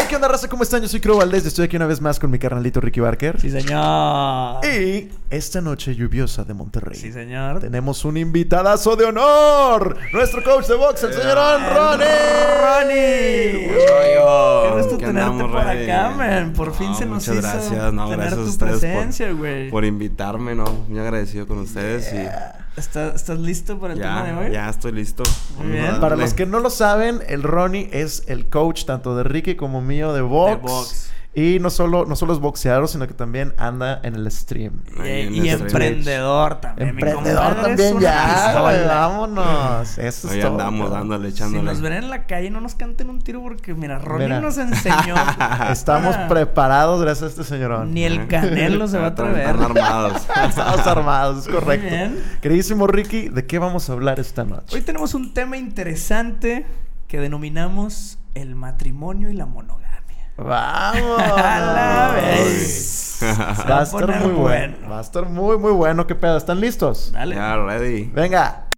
Hey, ¿qué onda, raza? ¿Cómo están? Yo soy Crow Valdés y estoy aquí una vez más con mi carnalito Ricky Barker. Sí, señor. Y esta noche lluviosa de Monterrey. Sí, señor. Tenemos un invitadazo de honor. Nuestro coach de box, el señor Ronnie. Ronnie. Qué gusto ¿Qué tenerte andamos, por Ronnie? acá, man. Por No, fin se nos hizo gracias. No, tener gracias a tu ustedes por- presencia, güey. Por invitarme, ¿no? Muy agradecido con ustedes ¿Está- ¿Estás listo para el tema de hoy? ya estoy listo. Muy bien. Para los que no lo saben, el Ronnie es el coach tanto de Ricky como mío de box. De box. Y no solo, no solo es boxeador, sino que también anda en el stream. Y, Ahí en y el emprendedor también. Emprendedor es también ya, pistola. vámonos. Eso es Ahí todo, andamos dándole, Si echándole. nos ven en la calle, no nos canten un tiro porque, mira, Ronnie Mira. nos enseñó. Estamos Ah, preparados gracias a este señorón. Ni el Canelo se va a atrever. Están armados. Estamos armados, es correcto. bien. Queridísimo Ricky, ¿de qué vamos a hablar esta noche? Hoy tenemos un tema interesante que denominamos el matrimonio y la monogamia. ¡Vamos! A la vez. Va a estar muy bueno. bueno. Va a estar muy, muy bueno. ¿Qué pedo? ¿Están listos? Dale. ya, ready. Venga.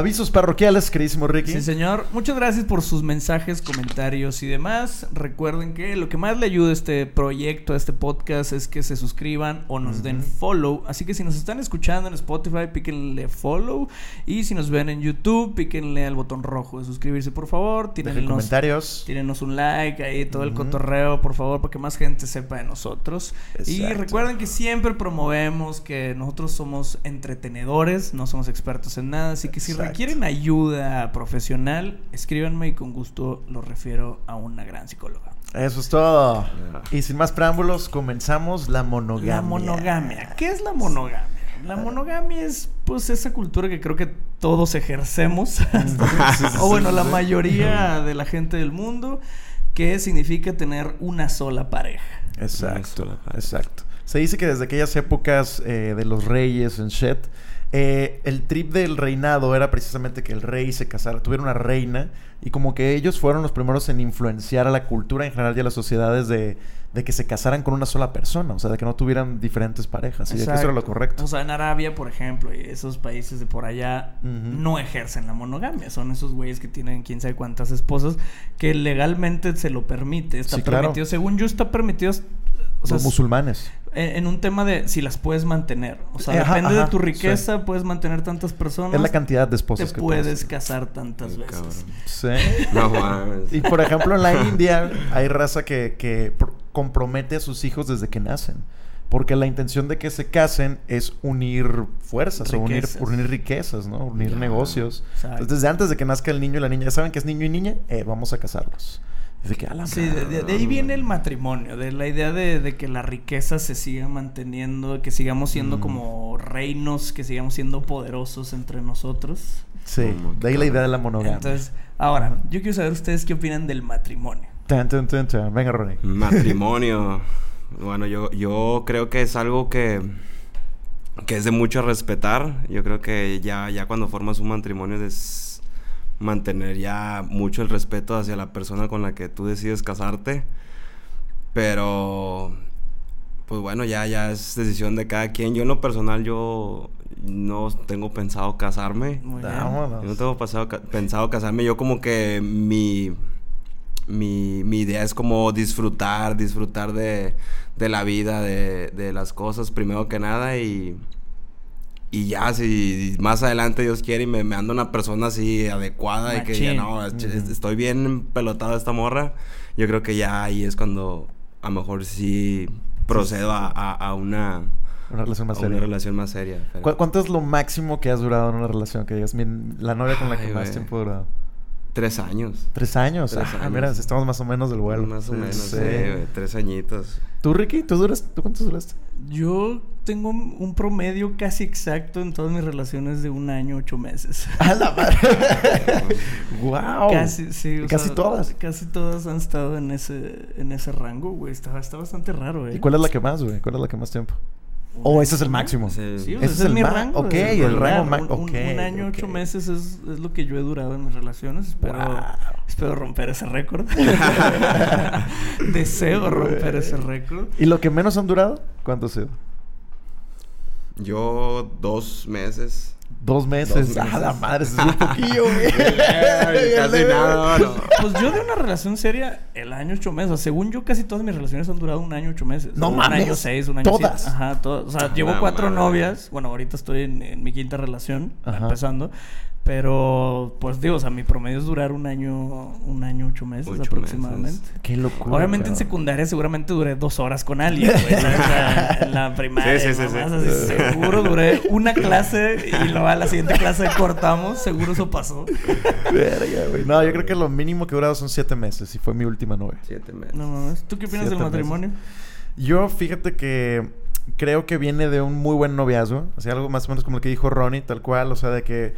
Avisos parroquiales, queridísimo Ricky. Sí, señor. Muchas gracias por sus mensajes, comentarios y demás. Recuerden que lo que más le ayuda a este proyecto, a este podcast, es que se suscriban o nos den follow. Así que si nos están escuchando en Spotify, píquenle follow. Y si nos ven en YouTube, píquenle al botón rojo de suscribirse, por favor. Dejen Tírennos, comentarios. tírenos un like ahí, todo el cotorreo, por favor, para que más gente sepa de nosotros. Y recuerden que siempre promovemos que nosotros somos entretenedores, no somos expertos en nada. Así que si. Requieren ayuda profesional, escríbanme y con gusto los refiero a una gran psicóloga. Eso es todo. Y sin más preámbulos, comenzamos la monogamia. La monogamia. ¿Qué es la monogamia? La monogamia es pues esa cultura que creo que todos ejercemos. o bueno, la mayoría de la gente del mundo que significa tener una sola pareja. Exacto, exacto. Se dice que desde aquellas épocas eh, de los reyes en Shet, eh, el trip del reinado era precisamente que el rey se casara, tuviera una reina, y como que ellos fueron los primeros en influenciar a la cultura en general y a las sociedades de, de que se casaran con una sola persona, o sea, de que no tuvieran diferentes parejas, y de que eso era lo correcto. O sea, en Arabia, por ejemplo, y esos países de por allá no ejercen la monogamia. Son esos güeyes que tienen quién sabe cuántas esposas que legalmente se lo permite. Está Sí, claro. permitido. Según yo, está permitido. O sea, los musulmanes. En, un tema de si las puedes mantener. O sea, Ajá, depende de tu riqueza, puedes mantener tantas personas. Es la cantidad de Te esposas que puedes casar tantas Ay, veces. cabrón. Sí. No mames. Y por ejemplo, en la India hay raza que, que pr- compromete a sus hijos desde que nacen. Porque la intención de que se casen es unir fuerzas o unir, Riquezas. unir riquezas, ¿no? Unir negocios. Exacto. Entonces, desde antes de que nazca el niño y la niña, ya saben que es niño y niña, eh, vamos a casarlos. De que, a la Sí, de, de- de ahí viene el matrimonio, de la idea de, de que la riqueza se siga manteniendo, que sigamos siendo Mm. como reinos, que sigamos siendo poderosos entre nosotros. Sí, Como de ahí la idea de la monogamia. Entonces, ahora, yo quiero saber ustedes qué opinan del matrimonio. Tan, tan, tan, tan. Venga, Ronnie. Matrimonio. Bueno, yo, yo creo que es algo que, que es de mucho respetar. Yo creo que ya, ya cuando formas un matrimonio es mantener ya mucho el respeto hacia la persona con la que tú decides casarte. Pero, pues bueno, ya, ya es decisión de cada quien. Yo en lo personal, yo no tengo pensado casarme. Muy bien. Yo no tengo pasado pensado casarme. Yo como que mi, mi, mi idea es como disfrutar, disfrutar de, de la vida, de, de las cosas primero que nada y... Y ya, si más adelante Dios quiere y me, me anda una persona así adecuada y que ya Machín. no, estoy bien pelotado esta morra, yo creo que ya ahí es cuando a lo mejor sí procedo a, a- a una, Una relación más una seria. relación más seria. pero- ¿Cu- ¿Cuánto es lo máximo que has durado en una relación? Que digas, "Mi- la novia con la que Ay, más tiempo he durado. Tres años. Tres años. Tres ah, años. mira, estamos más o menos del vuelo. Más o menos, sí. güey, tres añitos. ¿Tú, Ricky? ¿Tú, duras, ¿Tú cuántos duraste? Yo tengo un un promedio casi exacto en todas mis relaciones de un año, ocho meses. ¡A la madre! ¡Wow! Casi, sí. o Casi sea, todas. Casi todas han estado en ese, en ese rango, güey. Está, está bastante raro, ¿eh? ¿Y cuál es la que más, güey? ¿Cuál es la que más tiempo? ¿O ese es el máximo? Sí. Sí, Ese o sea, ese es es, el mi rango. ok, el rango ma- Un, año, ocho meses es, es lo que yo he durado en mis relaciones. Espero, Wow. espero romper ese récord. Deseo romper ese récord. ¿Y lo que menos han durado? ¿Cuánto ha sido? Yo dos meses. Dos meses. Dos meses. Ah, la madre, se un poquillo, güey. Casi nada, no. Pues yo de una relación seria, el año ocho meses. O sea, según yo, casi todas mis relaciones han durado un año ocho meses. No un mames. año seis, un año ¿Todas? siete. Ajá, todas. O sea, llevo No cuatro mames. novias. Bueno, ahorita estoy en, en mi quinta relación, Ajá. empezando. Pero, pues digo, o sea, mi promedio es durar un año, un año ocho meses Ocho aproximadamente. meses. Qué locura. Obviamente en secundaria seguramente duré dos horas con alguien, güey. ¿sabes? O sea, en la primaria. Sí, sí, sí, mamás sí. así, seguro duré una clase y luego a la siguiente clase cortamos. Seguro eso pasó. Verga, güey. No, yo creo que lo mínimo que he durado son siete meses y fue mi última novia. Siete meses. No mames. ¿Tú qué opinas Siete del meses. matrimonio? Yo, fíjate que creo que viene de un muy buen noviazgo. O sea, algo más o menos como lo que dijo Ronnie, tal cual. O sea, de que,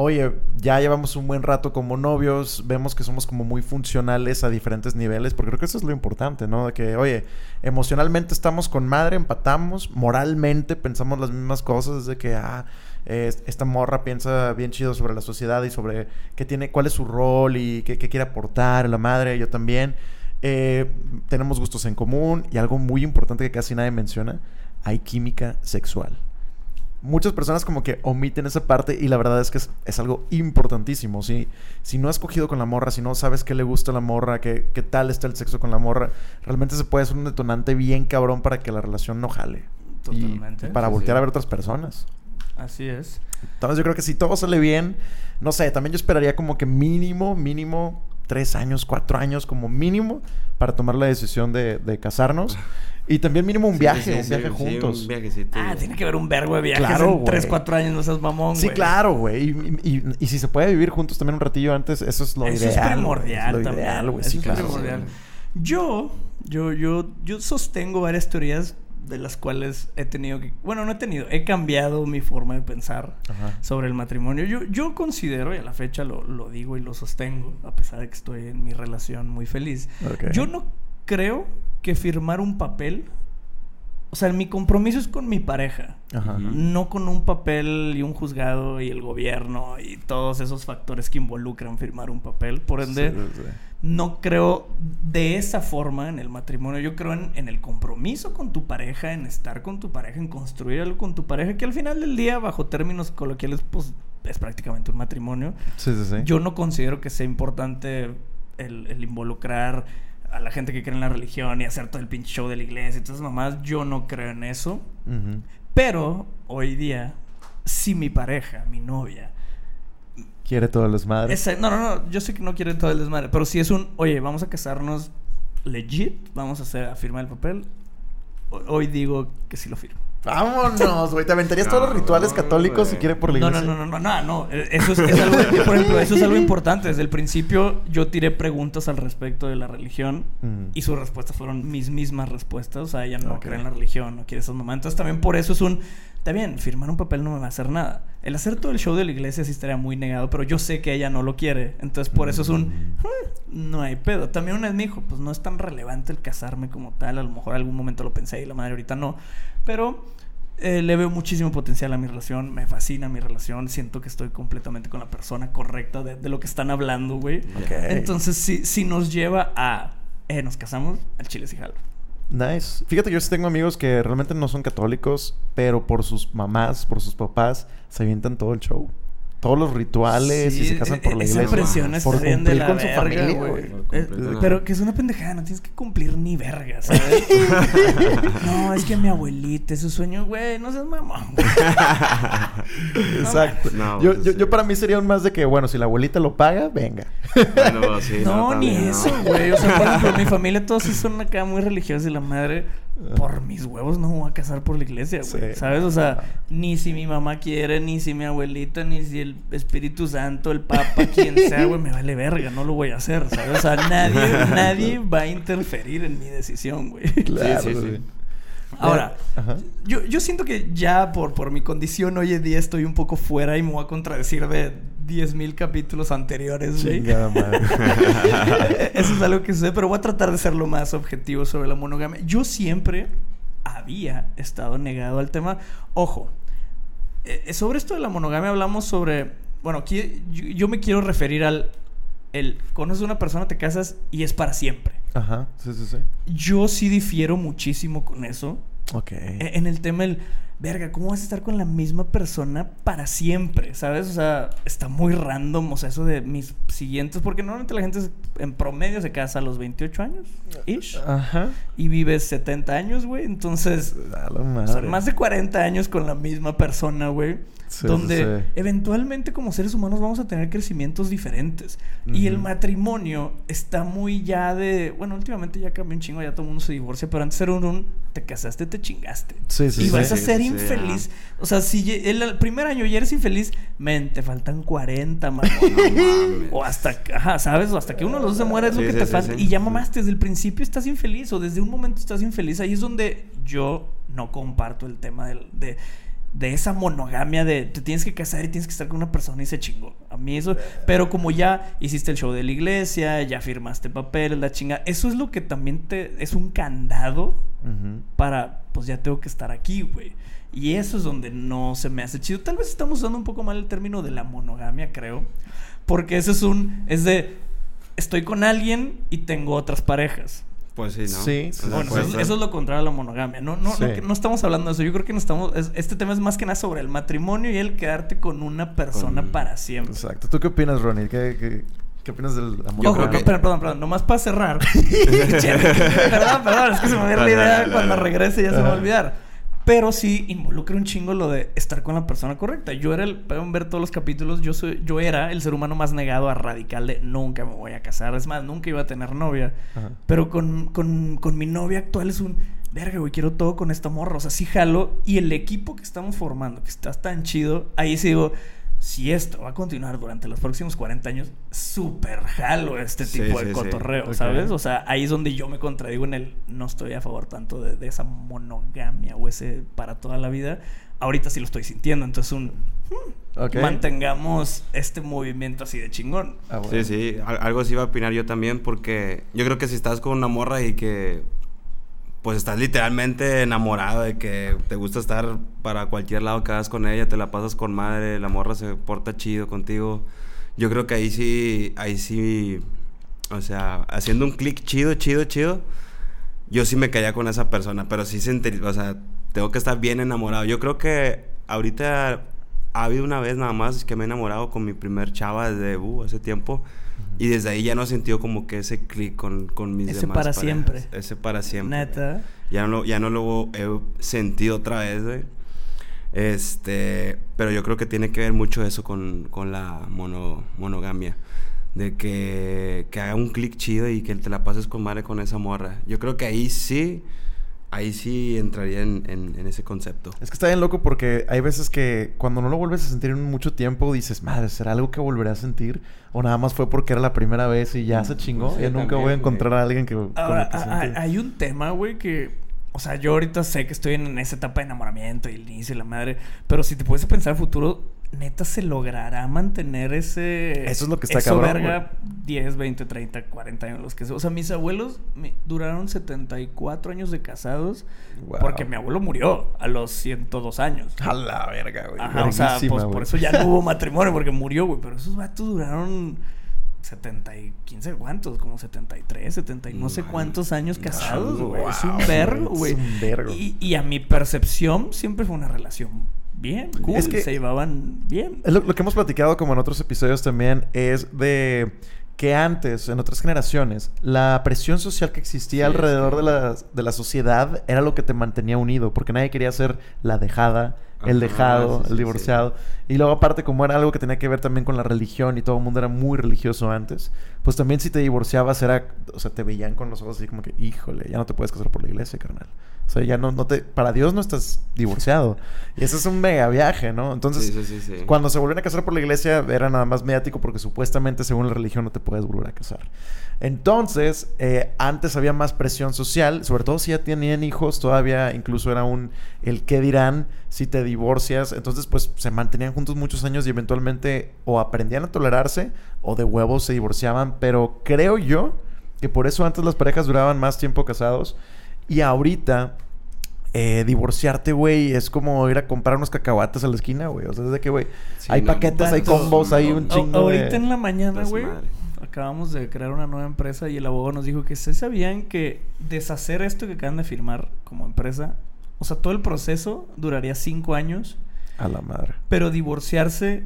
oye, ya llevamos un buen rato como novios. Vemos que somos como muy funcionales a diferentes niveles. Porque creo que eso es lo importante, ¿no? De que, oye, emocionalmente estamos con madre, empatamos. Moralmente pensamos las mismas cosas. De que, ah, esta morra piensa bien chido sobre la sociedad y sobre qué tiene, cuál es su rol y qué, qué quiere aportar la madre. Yo también. Eh, tenemos gustos en común y algo muy importante que casi nadie menciona, hay química sexual. Muchas personas como que omiten esa parte y la verdad es que es, es algo importantísimo. Si, si no has cogido con la morra, si no sabes qué le gusta a la morra, qué, qué tal está el sexo con la morra, realmente se puede hacer un detonante bien cabrón para que la relación no jale. Y- Totalmente. Y, para Sí, voltear sí. a ver otras personas. Así es. Entonces yo creo que si todo sale bien, no sé, también yo esperaría como que mínimo, mínimo tres años, cuatro años como mínimo para tomar la decisión de, de casarnos. Y también mínimo un Sí, viaje, sí, un sí, viaje sí, juntos. un viajecito. Ah, tiene que haber un vergo de viajes Claro, en 3, güey. 4 años, no seas mamón, Sí, güey. claro, güey. Y, y- y- y si se puede vivir juntos también un ratillo antes, eso es lo Eso ideal. es güey. primordial Es lo también. ideal, güey. Eso Sí, es claro. primordial. Yo, yo, yo, yo sostengo varias teorías de las cuales he tenido que... Bueno, no he tenido, he cambiado mi forma de pensar Ajá. sobre el matrimonio. Yo, yo considero, y a la fecha lo, lo digo y lo sostengo, a pesar de que estoy en mi relación muy feliz, yo no creo que firmar un papel... O sea, mi compromiso es con mi pareja. Ajá. No con un papel y un juzgado y el gobierno y todos esos factores que involucran firmar un papel. Por ende, Sí, sí, sí. No creo de esa forma en el matrimonio. Yo creo en, en el compromiso con tu pareja, en estar con tu pareja, en construir algo con tu pareja, que al final del día, bajo términos coloquiales, pues es prácticamente un matrimonio. Sí, sí, sí. Yo no considero que sea importante el, el involucrar a la gente que cree en la religión y hacer todo el pinche show de la iglesia y todas esas mamás. Yo no creo en eso. Pero hoy día, si mi pareja, mi novia, Quiere todas las madres. esa- no, no, no, yo sé que no quiere todo el desmadre, pero si es un, oye, vamos a casarnos legit, vamos a hacer a firmar el papel, ho- hoy digo que sí lo firmo. Vámonos, güey. ¿Te aventarías todos los rituales católicos si quiere por la No, iglesia? no, no, no, no, no, no, eh, eso es, es algo, por ejemplo, eso es algo importante. Desde el principio yo tiré preguntas al respecto de la religión Ujú. y sus respuestas fueron mis mismas respuestas. O sea, ella no cree en la religión, no quiere esos momentos. También por eso es un, está bien, firmar un papel no me va a hacer nada. El hacer todo el show de la iglesia sí estaría muy negado, pero yo sé que ella no lo quiere. Entonces por eso es un, "Hmm, no hay pedo. También una vez me dijo, pues no es tan relevante el casarme como tal. A lo mejor algún momento lo pensé y la madre ahorita no. Pero eh, le veo muchísimo potencial a mi relación. Me fascina mi relación. Siento que estoy completamente con la persona correcta de, de lo que están hablando, güey. Entonces, si, si nos lleva a, eh, nos casamos, al chile sí jalo. Nice. Fíjate yo sí tengo amigos que realmente no son católicos, pero por sus mamás, por sus papás, se avientan todo el show. Todos los rituales y se casan e- por la esa iglesia. por bien de cumplir la con su verga, familia, güey. Eh, cumplir pero que es una pendejada, no tienes que cumplir ni verga, ¿sabes? no, es que mi abuelita, es su sueño, güey, no seas mamón. güey. Exacto. No, yo, pues yo, sí. yo para mí sería un más de que, bueno, si la abuelita lo paga, venga. Bueno, sí, no, ni eso, güey. O sea, por ejemplo, mi familia todos sí son acá muy religiosos y la madre, por mis huevos no me voy a casar por la iglesia, güey. Sí. ¿Sabes? O sea, ni si mi mamá quiere, ni si mi abuelita, ni si el Espíritu Santo, el Papa, quien sea, güey, me vale verga, no lo voy a hacer, ¿sabes? O sea, nadie, nadie va a interferir en mi decisión, güey. Claro, sí, sí. Ahora, Ajá. yo, yo siento que ya por, por mi condición hoy en día estoy un poco fuera y me voy a contradecir de 10.000 capítulos anteriores, güey. Eso es algo que sé, pero voy a tratar de ser lo más objetivo sobre la monogamia. Yo siempre había estado negado al tema. Ojo, eh, sobre esto de la monogamia hablamos sobre. Bueno, aquí yo, yo me quiero referir al. El conoces a una persona, te casas y es para siempre. Ajá, sí, sí, sí. Yo sí difiero muchísimo con eso. Ok. E- En el tema del, verga, ¿cómo vas a estar con la misma persona para siempre? ¿Sabes? O sea, está muy random, o sea, eso de mis siguientes, porque normalmente la gente en promedio se casa a los 28 años, ish, Ajá. y vives 70 años, güey. Entonces, o sea, más de 40 años con la misma persona, güey. Sí, donde sí, eventualmente como seres humanos vamos a tener crecimientos diferentes. Y el matrimonio está muy ya de... Bueno, últimamente ya cambió un chingo, ya todo el mundo se divorcia, pero antes era un... un, te casaste, te chingaste. Sí, sí, y sí. vas a ser infeliz. O sea, si el, el primer año ya eres infeliz, men, te faltan 40, man. No mames. O hasta, ajá, ¿sabes? O hasta que uno de los dos se muera es lo que te falta. Y ya mamaste, desde el principio estás infeliz o desde un momento estás infeliz. Ahí es donde yo no comparto el tema del- de, de esa monogamia de te tienes que casar y tienes que estar con una persona y se chingó. A mí eso... Pero como ya hiciste el show de la iglesia, ya firmaste papeles, la chinga... Eso es lo que también te... Es un candado para, pues ya tengo que estar aquí, güey. Y eso es donde no se me hace chido. Tal vez estamos usando un poco mal el término de la monogamia, creo. Porque eso es un, es de, estoy con alguien y tengo otras parejas. Pues sí, ¿no? Sí, O sea, Bueno, eso, es lo contrario a la monogamia. No, no, Sí. no, no estamos hablando de eso. Yo creo que no estamos, es- este tema es más que nada sobre el matrimonio y el quedarte con una persona Con- para siempre. Exacto. ¿Tú qué opinas, Ronnie? ¿Qué, qué, qué opinas del amor? Yo creo que- perdón, perdón, perdón. Nomás para cerrar. perdón, perdón. Es que se me olvidó la idea. Cuando regrese ya se me va a olvidar. Pero sí involucra un chingo lo de estar con la persona correcta. Yo era el... Pueden ver todos los capítulos. Yo, soy, yo era el ser humano más negado a radical de nunca me voy a casar. Es más, nunca iba a tener novia. Ajá. Pero con, con, con mi novia actual es un... Verga, güey, quiero todo con esta morra. O sea, sí jalo. Y el equipo que estamos formando, que está tan chido, ahí sí digo... Si esto va a continuar durante los próximos 40 años, súper jalo este tipo sí, de sí. cotorreo. ¿sabes? O sea, ahí es donde yo me contradigo en el... No estoy a favor tanto de, de esa monogamia o ese para toda la vida. Ahorita sí lo estoy sintiendo. Entonces un... Ok. Mantengamos este movimiento así de chingón. Ah, bueno. Sí, sí, al- algo sí iba a opinar yo también porque yo creo que si estás con una morra y que pues estás literalmente enamorado de que te gusta estar para cualquier lado que hagas con ella, te la pasas con madre, la morra se porta chido contigo. Yo creo que ahí sí, ahí sí, o sea, haciendo un clic chido, chido, chido, yo sí me caía con esa persona, pero sí sentí, o sea, tengo que estar bien enamorado. Yo creo que ahorita ha habido una vez nada más que me he enamorado con mi primer chava desde uh, hace tiempo. Y desde ahí ya no he sentido como que ese clic con, con mis Ese demás para parejas. siempre. Ese para siempre. Neta. Ya no, lo- ya no lo he sentido otra vez, güey. Este, pero yo creo que tiene que ver mucho eso con, con la mono, monogamia. De que, que haga un clic chido y que te la pases con madre con esa morra. Yo creo que ahí sí, ahí sí entraría en, en- en ese concepto. Es que está bien loco porque hay veces que cuando no lo vuelves a sentir en mucho tiempo dices, madre, ¿será algo que volveré a sentir? O nada más fue porque era la primera vez y ya se chingó. Sí, ya nunca también, voy a güey. encontrar a alguien que... Ahora, que a- a- sentir. hay un tema, güey, que... O sea, yo ahorita sé que estoy en esa etapa de enamoramiento y el inicio y la madre. Pero si te puedes pensar futuro, neta se logrará mantener ese... Eso es lo que está eso, cabrón, verga, 10, 20, 30, 40 años, los que sea. O sea, mis abuelos me- duraron 74 años de casados Wow. porque mi abuelo murió a los 102 años. A la verga, güey. Ajá, o sea, pues por güey. eso ya no hubo matrimonio porque murió, güey. Pero esos vatos duraron 70 y 15 cuántos, como 73, 70 y no sé cuántos años casados, Wow, güey. es un güey, vergo, es güey. un vergo. Y, y a mi percepción siempre fue una relación bien, cool. Es que- se llevaban bien. Lo, lo que hemos platicado como en otros episodios también es de que antes, en otras generaciones, la presión social que existía Sí, alrededor sí. de la, de la sociedad era lo que te mantenía unido, porque nadie quería ser la dejada, el Ajá, dejado, sí, sí, el divorciado. Y luego aparte, como era algo que tenía que ver también con la religión y todo el mundo era muy religioso antes, pues también si te divorciabas era, o sea, te veían con los ojos así como que, híjole, ya no te puedes casar por la iglesia, carnal. O sea, ya no, no te, para Dios no estás divorciado. Y eso es un mega viaje, ¿no? Entonces, Sí, sí, sí, sí. cuando se volvieron a casar por la iglesia era nada más mediático porque supuestamente según la religión no te puedes volver a casar. Entonces, eh, antes había más presión social, sobre todo si ya tenían hijos, todavía incluso era un el qué dirán si te divorcias. Entonces, pues se mantenían juntos muchos años y eventualmente o aprendían a tolerarse o de huevos se divorciaban. Pero creo yo que por eso antes las parejas duraban más tiempo casados y ahorita eh, divorciarte, güey, es como ir a comprar unos cacahuates a la esquina, güey. O sea, es de que, güey, Sí, hay no, paquetes, hay combos, hay un no. chingo de... Ahorita en la mañana, güey, acabamos de crear una nueva empresa y el abogado nos dijo que se sabían que deshacer esto que acaban de firmar como empresa O sea, todo el proceso duraría cinco años. A la madre. Pero divorciarse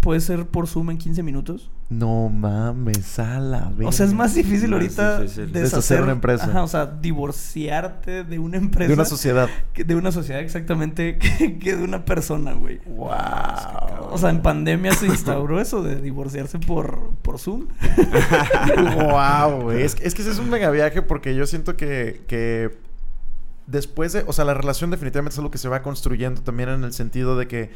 puede ser por Zoom en 15 minutos. No mames, a la O sea, es más difícil Más ahorita difícil. deshacer Deshacer una empresa. Ajá, o sea, divorciarte de una empresa. De una sociedad. que- De una sociedad, exactamente, que, que de una persona, güey. Wow. O sea, en pandemia se instauró eso de divorciarse por, por Zoom. wow, güey. Es, que- es que ese es un mega viaje porque yo siento que, que después de. O sea, la relación definitivamente es algo que se va construyendo también en el sentido de que.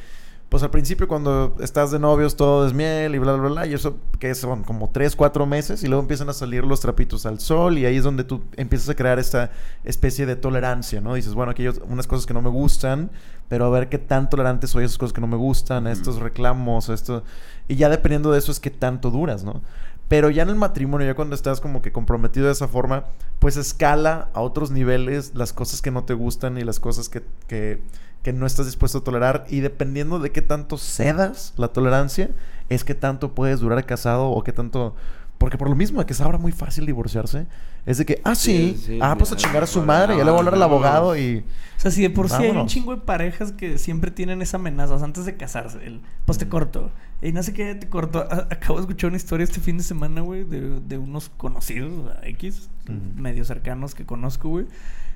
Pues al principio cuando estás de novios todo es miel y bla, bla, bla. Y eso que son como tres, cuatro meses. Y luego empiezan a salir los trapitos al sol. Y ahí es donde tú empiezas a crear esta especie de tolerancia, ¿no? Dices, bueno, aquí hay unas cosas que no me gustan. Pero a ver qué tan tolerante soy a esas cosas que no me gustan. A estos reclamos, a esto... Y ya dependiendo de eso es que tanto duras, ¿no? Pero ya en el matrimonio, ya cuando estás como que comprometido de esa forma, pues escala a otros niveles las cosas que no te gustan y las cosas que, que, que no estás dispuesto a tolerar. Y dependiendo de qué tanto cedas la tolerancia, es que tanto puedes durar casado o qué tanto... Porque por lo mismo de que es ahora muy fácil divorciarse, es de que, ah, sí, Sí, sí, ah, pues a chingar a su madre, ya le voy a hablar al abogado y... O sea, si de por sí hay un chingo de parejas que siempre tienen esa amenaza o sea, antes de casarse. El, pues te corto. Y no sé qué te corto. A- acabo de escuchar una historia este fin de semana, güey, de, de unos conocidos, o sea, X, Ujú. medio cercanos que conozco, güey.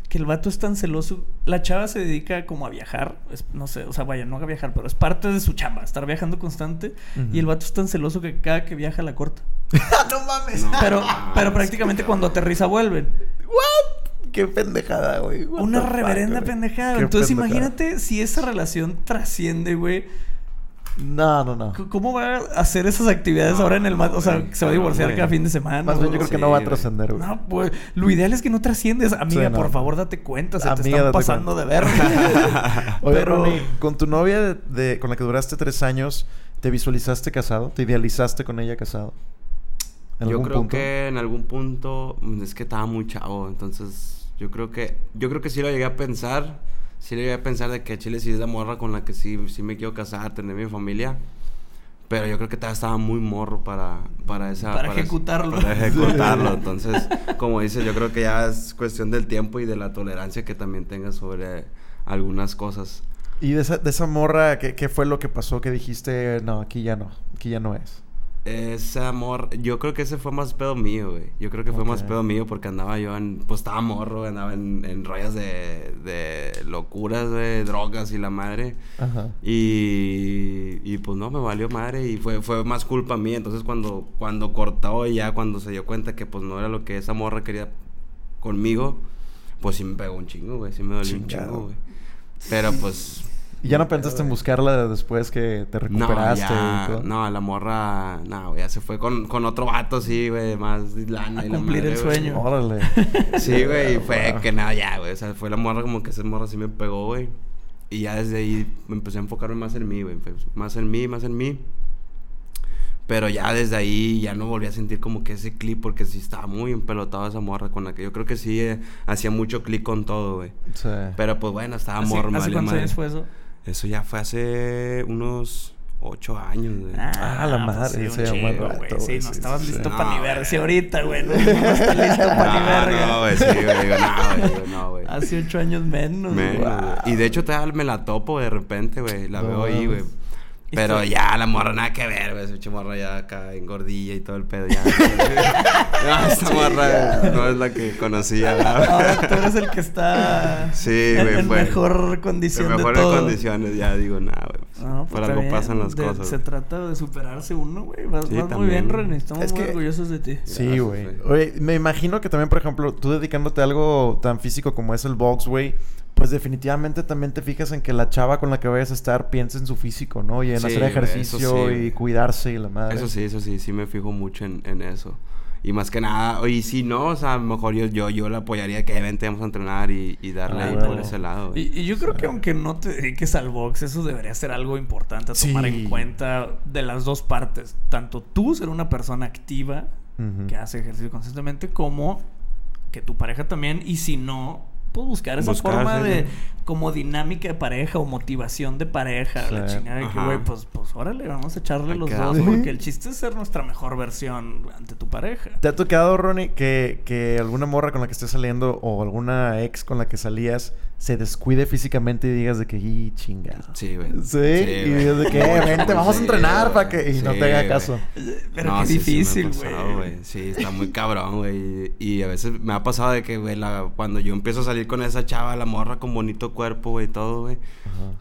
Que el vato es tan celoso. La chava se dedica como a viajar. es- no sé, o sea, vaya, no a viajar, pero es parte de su chamba, estar viajando constante. Y el vato es tan celoso que cada que viaja la corta. ¡No mames! No. Pero, pero prácticamente cuando aterriza vuelven. ¿What? ¡Qué pendejada, güey! Una fuck, reverenda pendejada. Entonces pendejada. imagínate si esa relación trasciende, güey. No, no, no. ¿Cómo va a hacer esas actividades No, ahora en el mat? O sea, güey, se va a divorciar güey. cada fin de semana. Más bien yo creo que no va a trascender, güey. No, pues lo ideal es que no trasciendes. Amiga, Sí, no. por favor, date cuenta. Se te Amiga, están date pasando cuenta. de verga. Oye, Pero- Ronnie, con tu novia de, de- con la que duraste tres años, ¿te visualizaste casado? ¿Te idealizaste con ella casado? ¿En Yo algún creo punto? que en algún punto mm, es que estaba muy chavo, entonces yo creo que yo creo que sí lo llegué a pensar, sí lo llegué a pensar de que Chile sí es la morra con la que sí, sí me quiero casar, tener mi familia. Pero yo creo que todavía estaba muy morro para, para esa... Para ejecutarlo. Para ejecutarlo. Entonces, como dices, yo creo que ya es cuestión del tiempo y de la tolerancia que también tengas sobre algunas cosas. ¿Y de esa, de esa morra, ¿qué, qué fue lo que pasó que dijiste, no, aquí ya no, aquí ya no es? Ese amor, yo creo que ese fue más pedo mío, güey. Yo creo que fue más pedo mío porque andaba yo en, pues estaba morro, andaba en, en de, de locuras, güey, drogas y la madre. Ajá. Y, y pues no, me valió madre y fue, fue más culpa mía. Entonces cuando, cuando cortó y ya cuando se dio cuenta que pues no era lo que esa morra quería conmigo, pues sí me pegó un chingo, güey. Sí me dolió un chingo, güey. Pero pues... ¿Y ya no pensaste en buscarla después que te No, recuperaste ya, y todo? no, la morra, no, güey, ya se fue con, con otro vato, sí, güey, más lana A y la cumplir el madre, güey. sueño. Órale. Sí, güey, y fue que nada, ya, güey, o sea, fue la morra como que esa morra sí me pegó, güey. Y ya desde ahí me empecé a enfocarme más en mí, güey, pues, más en mí, más en mí. Pero ya desde ahí ya no volví a sentir como que ese clip porque sí estaba muy empelotado esa morra con la que yo creo que sí eh, hacía mucho clic con todo, güey. Sí. Pero pues bueno, estaba ¿Hace, morra, ¿hace cuántos años fue eso? Eso ya fue hace unos ocho años, güey. Ah, la madre, sí, un llama chingo, rato, güey. Sí, no sí, estabas sí, listo sí. para No, ni ver. güey. Si ahorita, güey, no, no está listo para ni verga. No, güey, sí, güey, digo, no, güey, no, güey. Hace ocho años menos, Menos, güey. güey. Y de hecho todavía me la topo de repente, güey. La No veo ahí, güey. Pero ya la morra nada que ver, güey. Su morra ya acá en gordilla y todo el pedo. Ya. no, esta morra no es la que conocía. Ahora tú eres el que está Sí, en, güey, en fue- mejor condición En de mejores todo. condiciones, ya digo, nada, güey. No, pues por algo bien. pasan las De- cosas. Se güey. trata de superarse uno, güey. Vas, Sí, vas muy bien, René. Estamos Es muy que- orgullosos de ti. Sí, Gracias, güey. güey. Oye, me imagino que también, por ejemplo, tú dedicándote a algo tan físico como es el box, güey, pues definitivamente también te fijas en que la chava con la que vayas a estar piense en su físico, ¿no? Y en Sí, hacer ejercicio sí, y cuidarse y la madre. Eso sí, eso sí, sí me fijo mucho en, en eso. Y más que nada, y si no, o sea, a lo mejor yo, yo, yo la apoyaría que vente, vamos a entrenar y, y darle Ah, ahí bueno. por ese lado. Y, y yo creo que aunque no te dediques al box, eso debería ser algo importante a tomar Sí. en cuenta de las dos partes. Tanto tú ser una persona activa que hace ejercicio constantemente, como que tu pareja también. Y si no, pues buscar esa Buscar, forma sí, de sí. como dinámica de pareja o motivación de pareja. La chingada de que, güey, pues, pues órale, vamos a echarle Hay los dos. Porque el chiste es ser nuestra mejor versión ante tu pareja. ¿Te ha tocado, Ronnie, que, que alguna morra con la que estés saliendo o alguna ex con la que salías se descuide físicamente y digas de que, y chingado. Sí, güey. Sí, y digas de que, eh, vente, vamos a entrenar para que... Y no te haga caso. Pero No, qué difícil, güey. Sí, está muy cabrón, güey. Y a veces me ha pasado de que, güey, la- cuando yo empiezo a salir con esa chava, la morra con bonito cuerpo, güey, todo, güey.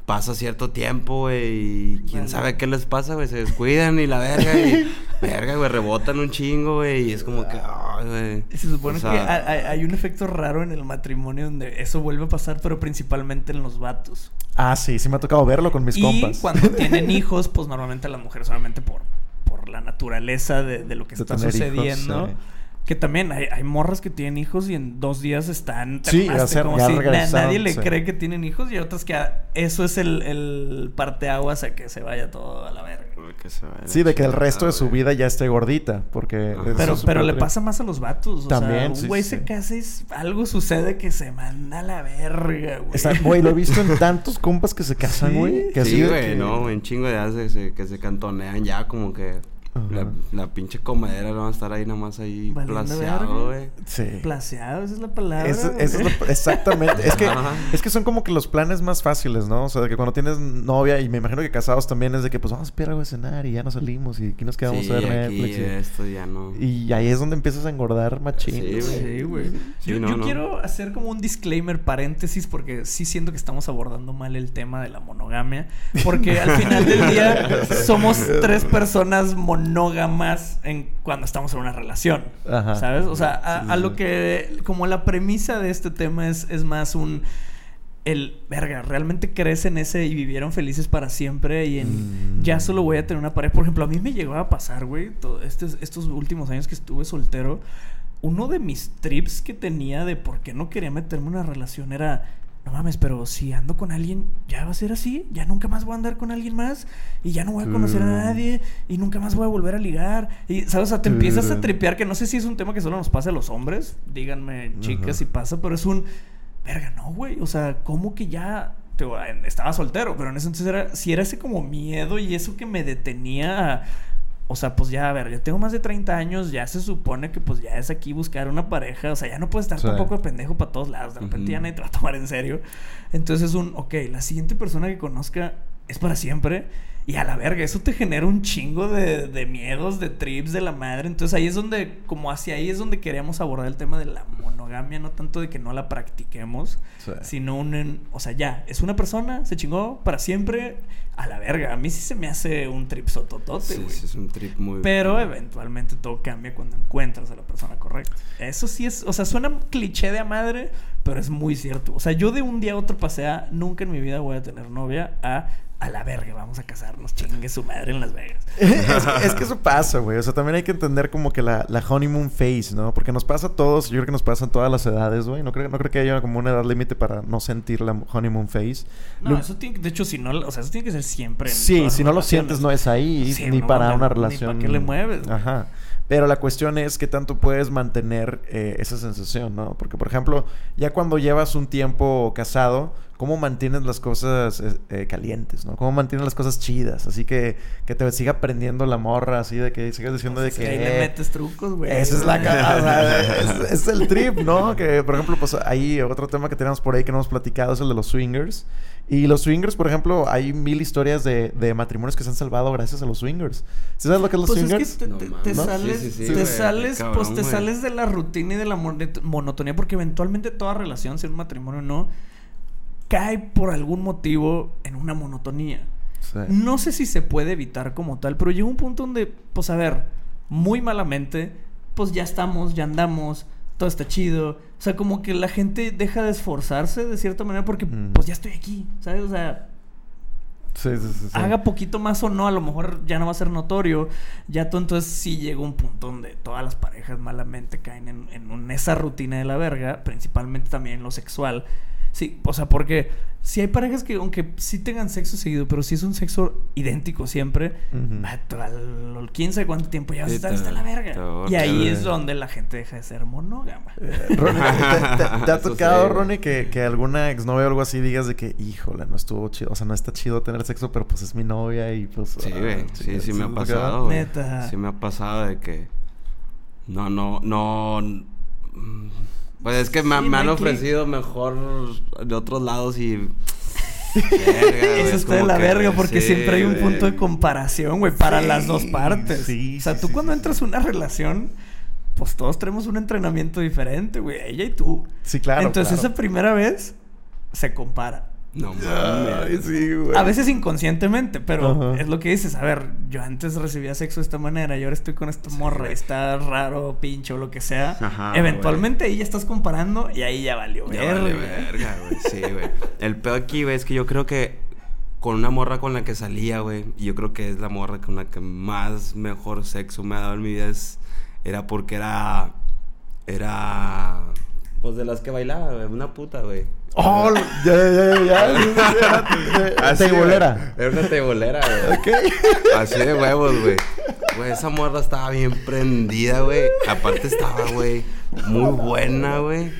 Pasa cierto tiempo, güey, y quién sabe qué les pasa, güey. Se descuidan y la verga, y verga, güey, rebotan un chingo, güey. Y es como que, ay, güey. Y se supone O sea, que ha- hay, hay un efecto raro en el matrimonio donde eso vuelve a pasar, pero principalmente en los vatos. Ah, sí, sí me ha tocado verlo con mis y compas. cuando tienen hijos, pues normalmente las mujeres solamente por, por la naturaleza de, de lo que De está hijos, sucediendo. sí. Que también hay, hay morras que tienen hijos y en dos días están... Sí, se- como ya si na- nadie le sí. cree que tienen hijos y otras que ah, eso es el, el parteaguas a que se vaya todo a la verga. güey, que se vaya la Sí, de que el resto de su vida ya esté gordita, porque... Ajá. Pero, es pero le pasa más a los vatos. O También, sea, un sí, güey sí. se casa y algo sucede que se manda a la verga, güey. Está- Güey, lo he visto en tantos compas que se casan, Sí. güey. Que así Sí, güey, que- no, un chingo de hace se- que se cantonean ya como que la, la pinche comedera no va a estar ahí nomás ahí Valiendo verga. güey. Sí. Placeado, esa es la palabra. Eso- es lo- exactamente. es, que, Ajá. es que son como que los planes más fáciles, ¿no? O sea, de que cuando tienes novia, y me imagino que casados también es de que, pues vamos a esperar algo a cenar y ya nos salimos y aquí nos quedamos sí, a ver aquí Netflix. y- esto ya no. Y ahí es donde empiezas a engordar machín. Sí, güey. Sí, güey. Sí, yo no, yo no. quiero hacer como un disclaimer, paréntesis, porque sí siento que estamos abordando mal el tema de la monogamia. Porque al final del día somos tres personas monógamas en cuando estamos en una relación. Ajá. ¿Sabes? O sea, a, lo que. Como la premisa de este tema es, es más un. El, verga, realmente crees en ese y vivieron felices para siempre y en Mm. ya solo voy a tener una pareja. Por ejemplo, a mí me llegó a pasar, güey, estos, estos últimos años que estuve soltero, uno de mis trips que tenía de por qué no quería meterme en una relación era, no mames, pero si ando con alguien, ya va a ser así, ya nunca más voy a andar con alguien más y ya no voy a conocer a Mm. nadie y nunca más voy a volver a ligar. Y, ¿sabes? O sea, te empiezas a Mm. tripear, que no sé si es un tema que solo nos pasa a los hombres, díganme, chicas, si pasa, pero es un, verga, no, güey, o sea, ¿cómo que ya... te estaba soltero, pero en ese entonces era, si era ese como miedo y eso que me detenía a, o sea, pues ya, a ver, yo tengo más de 30 años, ya se supone que pues ya es aquí buscar una pareja, o sea, ya no puedes estar Sí. tampoco de pendejo para todos lados, de repente ya nadie te va a tomar en serio. Entonces es un, ok, la siguiente persona que conozca es para siempre. Y a la verga, eso te genera un chingo de, de miedos, de trips de la madre. Entonces ahí es donde, como hacia ahí es donde queríamos abordar el tema de la monogamia, no tanto de que no la practiquemos, Sí. sino un, o sea, ya, es una persona, se chingó para siempre, a la verga. A mí sí se me hace un trip sototote, Sí, güey. sí, es un trip muy... Pero eventualmente todo cambia cuando encuentras a la persona correcta. Eso sí es, o sea, suena cliché de a madre, pero es muy cierto. O sea, yo de un día a otro pasé a nunca en mi vida voy a tener novia a a la verga, vamos a casarnos, chingue su madre en Las Vegas. es, es que eso pasa, güey. O sea, también hay que entender como que la, la honeymoon phase, ¿no? Porque nos pasa a todos, yo creo que nos pasa en todas las edades, güey. No creo, no creo que haya como una edad límite para no sentir la honeymoon phase. No, Lo- eso tiene, de hecho, si no, o sea, eso tiene que ser siempre. en Sí, si no lo sientes, no es ahí, Sí, ni no, para una ni relación. pa' qué le mueves, güey. Ajá. Pero la cuestión es qué tanto puedes mantener eh, esa sensación, ¿no? Porque, por ejemplo, ya cuando llevas un tiempo casado, ¿cómo mantienes las cosas eh, eh, calientes, ¿no? ¿Cómo mantienes las cosas chidas? Así que que te siga prendiendo la morra, así de que sigas diciendo de Pues que... ahí le metes trucos, güey. Esa es la ca- o sea, es, es el trip, ¿no? Que, por ejemplo, pues ahí otro tema que tenemos por ahí que no hemos platicado es el de los swingers. Y los swingers, por ejemplo, hay mil historias de, de matrimonios que se han salvado gracias a los swingers. ¿Sí ¿Sabes lo que es los Pues es swingers? que te, No te- mames. te ¿No? sales, Sí, sí, sí, te sales, cabrón, pues te sales de la rutina y de la monotonía, porque eventualmente toda relación, sea un matrimonio o no, cae por algún motivo en una monotonía. Sí. No sé si se puede evitar como tal, pero llega un punto donde, pues a ver, muy malamente, pues ya estamos, ya andamos, todo está chido. O sea, como que la gente deja de esforzarse de cierta manera porque, pues ya estoy aquí, ¿sabes? O sea, Sí, sí, sí, sí. haga poquito más o no, a lo mejor ya no va a ser notorio. Ya tú entonces sí llega un punto donde todas las parejas malamente caen en, en esa rutina de la verga, principalmente también en lo sexual. Sí, o sea, porque si hay parejas que aunque sí tengan sexo seguido, pero si es un sexo idéntico siempre, Ujú. vato, al quién sabe cuánto tiempo ya vas a estar hasta la verga. Y ahí es donde la gente deja de ser monógama. Eh, ¿te, te- te ha tocado, sí. Ronnie, que, que alguna exnovia o algo así digas de que, híjole, no estuvo chido? O sea, no está chido tener sexo, pero pues es mi novia y pues... Sí, ah. Sí, sí me ha ¿te pasado. Neta. Sí me ha pasado de que... No, no, no... mm, Pues es que me, Sí, me no han ofrecido mejor de otros lados y. Verga, güey, Eso es está de la que, verga porque sí, siempre hay un güey. punto de comparación, güey, para Sí, las dos partes. sí, o sea, sí, tú sí, cuando sí, entras a una relación, pues todos tenemos un entrenamiento diferente, güey, ella y tú. Sí, claro. Entonces claro. esa primera vez se compara. No mames. sí, güey. A veces inconscientemente, pero Ajá. es lo que dices. A ver, yo antes recibía sexo de esta manera y ahora estoy con esta morra güey. y está raro, pinche o lo que sea. Ajá, Eventualmente ahí ya estás comparando y ahí ya valió Ya verga. vale verga, güey. Sí, güey. El peor aquí, güey, es que yo creo que con una morra con la que salía, güey, y yo creo que es la morra con la que más mejor sexo me ha dado en mi vida, es, era porque era. Era. Pues de las que bailaba, güey. Una puta, güey. Oh, ya, ya, ya, era- güey. Era una teibolera, güey. Ok. Así de huevos, güey. Güey, esa morra estaba bien prendida, güey. Aparte estaba, güey, muy buena, güey.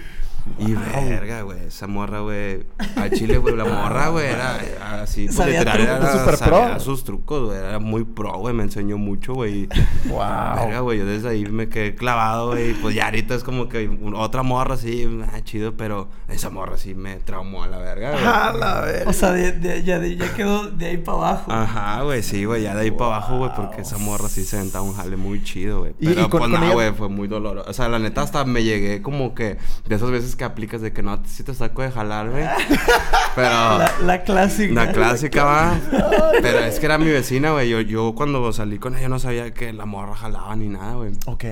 Y verga, güey. Esa morra, güey. Al chile, güey. La morra, güey, era era así. Pues, Sabía literal, era Súper sabía pro. sus trucos, güey. Era muy pro, güey. Me enseñó mucho, güey. Wow. Verga, güey. Yo desde ahí me quedé clavado, güey. y Pues ya ahorita es como que un- otra morra, sí, ah, chido. Pero esa morra sí me traumó a la verga, güey. A la verga. O sea, de, de- ya, de- ya quedó de ahí para abajo. Ajá, güey, sí, güey, ya de ahí para abajo, güey, porque esa morra sí se aventaba un jale muy chido, güey. Y- Pero y con- pues con no, ella- güey, fue muy doloroso. O sea, la neta hasta me llegué como que de esas veces que aplicas de que no, sí te saco de jalar, güey. Pero La, la clásica. la clásica va. Pero es que era mi vecina, güey. Yo, yo cuando salí con ella no sabía que la morra jalaba ni nada, güey. Ok.